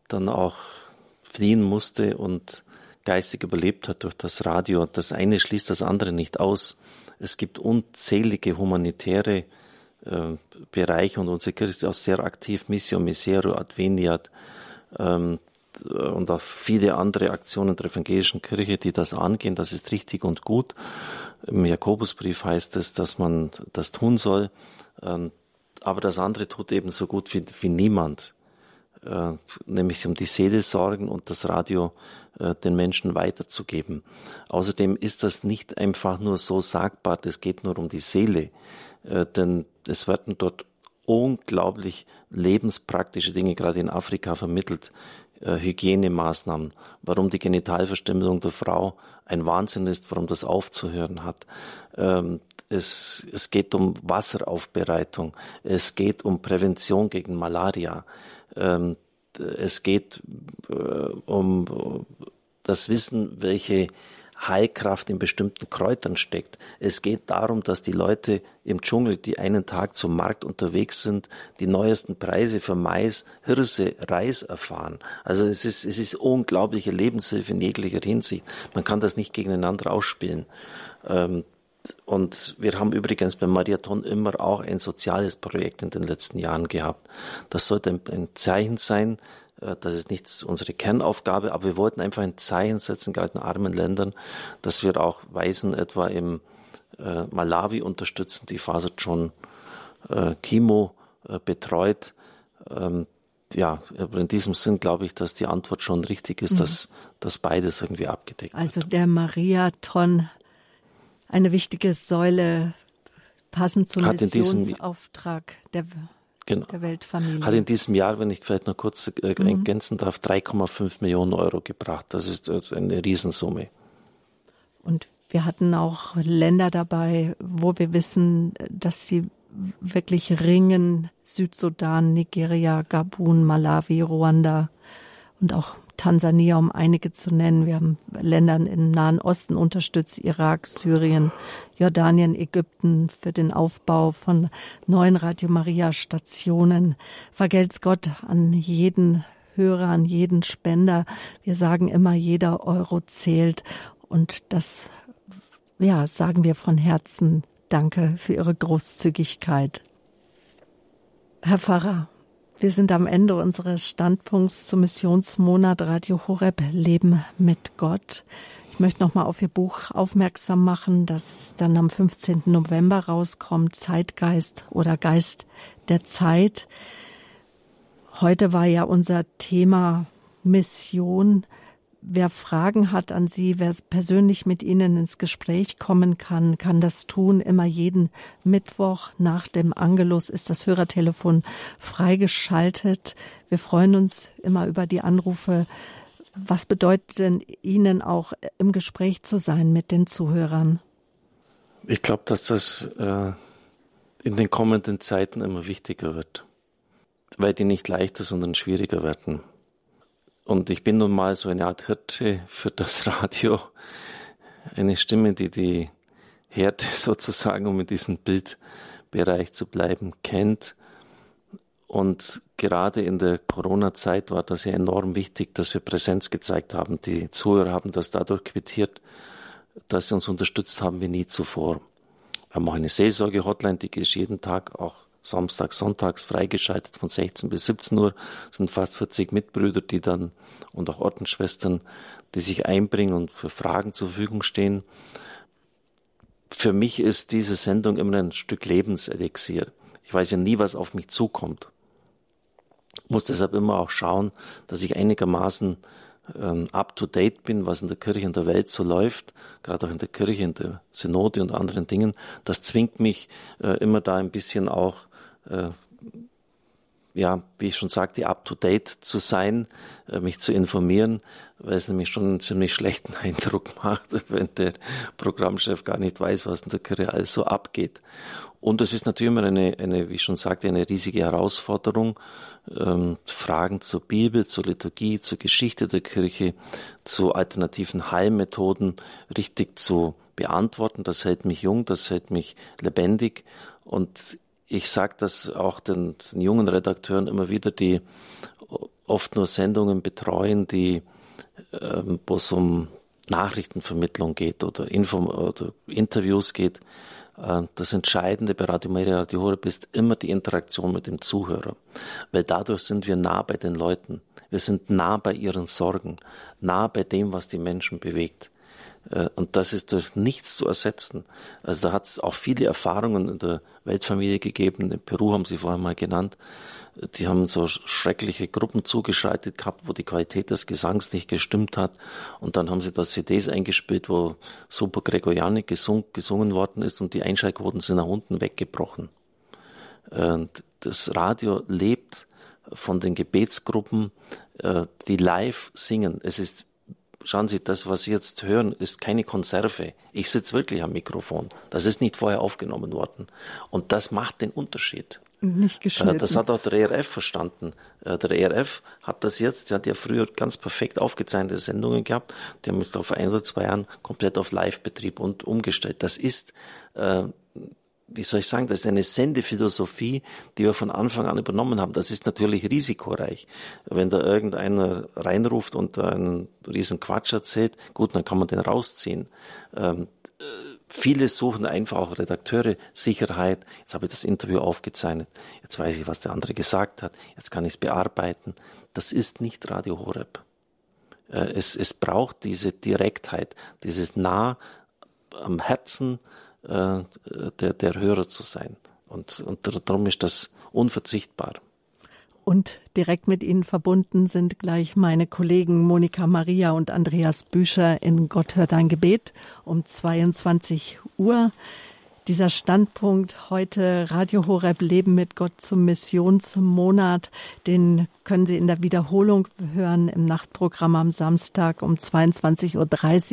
dann auch fliehen musste und geistig überlebt hat durch das Radio. Das eine schließt das andere nicht aus. Es gibt unzählige humanitäre äh, Bereiche und unsere Kirche ist auch sehr aktiv, Mission Misero, Adveniat ähm, und auch viele andere Aktionen der evangelischen Kirche, die das angehen. Das ist richtig und gut. Im Jakobusbrief heißt es, dass man das tun soll. Ähm, aber das andere tut eben so gut wie, wie niemand. Äh, nämlich um die Seele sorgen und das Radio äh, den Menschen weiterzugeben. Außerdem ist das nicht einfach nur so sagbar, es geht nur um die Seele, äh, denn es werden dort unglaublich lebenspraktische Dinge gerade in Afrika vermittelt. Hygienemaßnahmen, warum die Genitalverstümmelung der Frau ein Wahnsinn ist, warum das aufzuhören hat. Ähm, es, es geht um Wasseraufbereitung, es geht um Prävention gegen Malaria, ähm, es geht äh, um das Wissen, welche Heilkraft in bestimmten Kräutern steckt. Es geht darum, dass die Leute im Dschungel, die einen Tag zum Markt unterwegs sind, die neuesten Preise für Mais, Hirse, Reis erfahren. Also es ist, es ist unglaubliche Lebenshilfe in jeglicher Hinsicht. Man kann das nicht gegeneinander ausspielen. Ähm, und wir haben übrigens beim Marathon immer auch ein soziales Projekt in den letzten Jahren gehabt. Das sollte ein, Zeichen sein, das ist nicht unsere Kernaufgabe, aber wir wollten einfach ein Zeichen setzen, gerade in armen Ländern, dass wir auch Waisen etwa im äh, Malawi unterstützen, die Faser John äh, Chemo äh, betreut. Ähm, ja, aber in diesem Sinn glaube ich, dass die Antwort schon richtig ist, mhm. dass, dass beides irgendwie abgedeckt also wird. Also der Mariathon eine wichtige Säule passend zum Hat Missionsauftrag der, genau, der Weltfamilie. Hat in diesem Jahr, wenn ich vielleicht noch kurz äh, mhm. ergänzen darf, 3,5 Millionen Euro gebracht. Das ist äh, eine Riesensumme. Und wir hatten auch Länder dabei, wo wir wissen, dass sie wirklich ringen. Südsudan, Nigeria, Gabun, Malawi, Ruanda und auch Tansania, um einige zu nennen. Wir haben Länder im Nahen Osten unterstützt, Irak, Syrien, Jordanien, Ägypten für den Aufbau von neuen Radio Maria Stationen. Vergelt's Gott an jeden Hörer, an jeden Spender. Wir sagen immer, jeder Euro zählt. Und das, ja, sagen wir von Herzen. Danke für Ihre Großzügigkeit. Herr Pfarrer, wir sind am Ende unseres Standpunkts zum Missionsmonat Radio Horeb Leben mit Gott. Ich möchte noch mal auf Ihr Buch aufmerksam machen, das dann am 15. November rauskommt, Zeitgeist oder Geist der Zeit. Heute war ja unser Thema Mission wer Fragen hat an Sie, wer persönlich mit Ihnen ins Gespräch kommen kann, kann das tun. Immer jeden Mittwoch nach dem Angelus ist das Hörertelefon freigeschaltet. Wir freuen uns immer über die Anrufe. Was bedeutet denn Ihnen auch im Gespräch zu sein mit den Zuhörern? Ich glaube, dass das äh, in den kommenden Zeiten immer wichtiger wird, weil die nicht leichter, sondern schwieriger werden. Und ich bin nun mal so eine Art Hirte für das Radio. Eine Stimme, die die Härte sozusagen, um in diesem Bildbereich zu bleiben, kennt. Und gerade in der Corona-Zeit war das ja enorm wichtig, dass wir Präsenz gezeigt haben. Die Zuhörer haben das dadurch quittiert, dass sie uns unterstützt haben wie nie zuvor. Wir haben auch eine Seelsorge-Hotline, die ist jeden Tag auch samstags, sonntags freigeschaltet von 16 bis 17 Uhr. Es sind fast 40 Mitbrüder, die dann und auch Ordensschwestern, die sich einbringen und für Fragen zur Verfügung stehen. Für mich ist diese Sendung immer ein Stück Lebenselixier. Ich weiß ja nie, was auf mich zukommt. Ich muss deshalb immer auch schauen, dass ich einigermaßen ähm, up to date bin, was in der Kirche in der Welt so läuft, gerade auch in der Kirche, in der Synode und anderen Dingen. Das zwingt mich äh, immer da ein bisschen auch äh, ja, wie ich schon sagte, up to date zu sein, äh, mich zu informieren, weil es nämlich schon einen ziemlich schlechten Eindruck macht, wenn der Programmchef gar nicht weiß, was in der Kirche alles so abgeht. Und es ist natürlich immer eine, eine, wie ich schon sagte, eine riesige Herausforderung, ähm, Fragen zur Bibel, zur Liturgie, zur Geschichte der Kirche, zu alternativen Heilmethoden richtig zu beantworten. Das hält mich jung, das hält mich lebendig und ich sage das auch den, den, jungen Redakteuren immer wieder, die oft nur Sendungen betreuen, die ähm, wo es um Nachrichtenvermittlung geht oder, Info oder Interviews geht. Äh, das Entscheidende bei Radio Maria Radio Horeb ist immer die Interaktion mit dem Zuhörer, weil dadurch sind wir nah bei den Leuten. Wir sind nah bei ihren Sorgen, nah bei dem, was die Menschen bewegt. Äh, und das ist durch nichts zu ersetzen. Also da hat es auch viele Erfahrungen in der Weltfamilie gegeben. In Peru haben Sie vorher mal genannt. Die haben so schreckliche Gruppen zugeschaltet gehabt, wo die Qualität des Gesangs nicht gestimmt hat. Und dann haben sie da CDs eingespielt, wo Super Gregoriani gesung, gesungen worden ist und die Einschaltquoten sind nach unten weggebrochen. Und das Radio lebt von den Gebetsgruppen, äh, die live singen. Es ist schauen Sie, das, was Sie jetzt hören, ist keine Konserve. Ich sitze wirklich am Mikrofon. Das ist nicht vorher aufgenommen worden. Und das macht den Unterschied. Nicht äh, geschnitten. Das hat auch der ERF verstanden. Äh, der ERF hat das jetzt, der hat ja früher ganz perfekt aufgezeichnete Sendungen gehabt. Die haben mich vor ein oder zwei Jahren komplett auf Live-Betrieb und umgestellt. Das ist, äh, wie soll ich sagen, das ist eine Sendephilosophie, die wir von Anfang an übernommen haben. Das ist natürlich risikoreich. Wenn da irgendeiner reinruft und einen riesen Quatsch erzählt, gut, dann kann man den rausziehen. Ähm, äh, viele suchen einfach auch Redakteure Sicherheit. Jetzt habe ich das Interview aufgezeichnet. Jetzt weiß ich, was der andere gesagt hat. Jetzt kann ich es bearbeiten. Das ist nicht Radio Horeb. Äh, es, es braucht diese Direktheit, dieses nah am Herzen äh, der, der Hörer zu sein. Und, und darum ist das unverzichtbar. Und direkt mit Ihnen verbunden sind gleich meine Kollegen Monika Maria und Andreas Büscher in Gott hört ein Gebet um 22 Uhr. Dieser Standpunkt heute Radio Horeb Leben mit Gott zum Missionsmonat, den können Sie in der Wiederholung hören im Nachtprogramm am Samstag um 22.30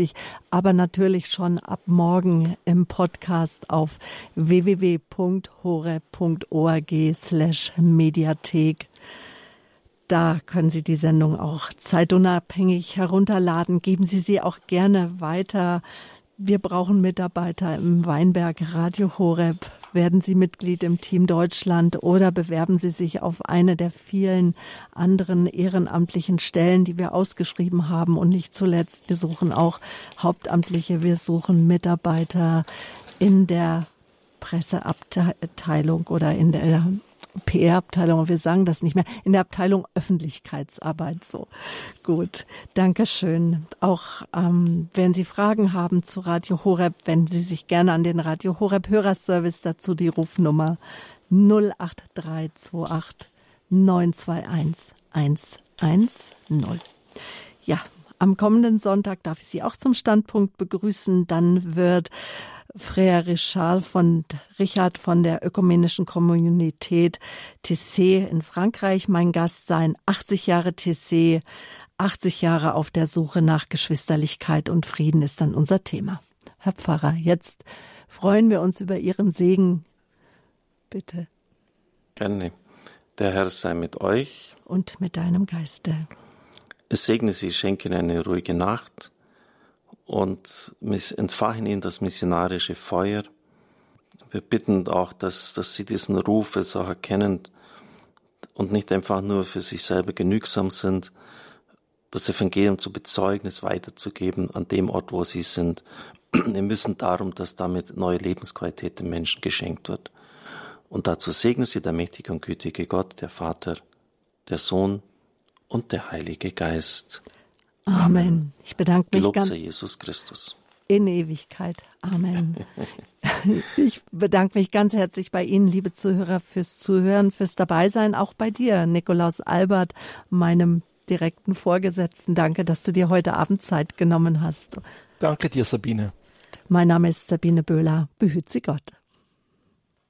Uhr, aber natürlich schon ab morgen im Podcast auf www.horeb.org slash Mediathek. Da können Sie die Sendung auch zeitunabhängig herunterladen. Geben Sie sie auch gerne weiter wir brauchen Mitarbeiter im Weinberg Radio Horeb. Werden Sie Mitglied im Team Deutschland oder bewerben Sie sich auf eine der vielen anderen ehrenamtlichen Stellen, die wir ausgeschrieben haben. Und nicht zuletzt, wir suchen auch Hauptamtliche, wir suchen Mitarbeiter in der Presseabteilung oder in der PR-Abteilung, wir sagen das nicht mehr, in der Abteilung Öffentlichkeitsarbeit so. Gut, danke schön. Auch ähm, wenn Sie Fragen haben zu Radio Horeb, wenden Sie sich gerne an den Radio Horeb Hörerservice dazu die Rufnummer 08328 921 110. Ja, am kommenden Sonntag darf ich Sie auch zum Standpunkt begrüßen. Dann wird Frère Richard von Richard von der ökumenischen Kommunität Tessé in Frankreich mein Gast sein. 80 Jahre Tessé, 80 Jahre auf der Suche nach Geschwisterlichkeit und Frieden ist dann unser Thema. Herr Pfarrer, jetzt freuen wir uns über Ihren Segen. Bitte. Gerne. Der Herr sei mit euch. Und mit deinem Geiste. Es segne Sie, schenke Ihnen eine ruhige Nacht und entfachen ihnen das missionarische Feuer. Wir bitten auch, dass, dass sie diesen Ruf jetzt auch erkennen und nicht einfach nur für sich selber genügsam sind, das Evangelium zu bezeugen, es weiterzugeben an dem Ort, wo sie sind. Wir müssen darum, dass damit neue Lebensqualität den Menschen geschenkt wird. Und dazu segne sie der mächtige und gütige Gott, der Vater, der Sohn und der Heilige Geist. Amen. Ich bedanke mich Gelobt ganz. sei Jesus Christus. In Ewigkeit. Amen. ich bedanke mich ganz herzlich bei Ihnen, liebe Zuhörer, fürs Zuhören, fürs Dabeisein, auch bei dir, Nikolaus Albert, meinem direkten Vorgesetzten. Danke, dass du dir heute Abend Zeit genommen hast. Danke dir, Sabine. Mein Name ist Sabine Böhler. Behüt Sie Gott.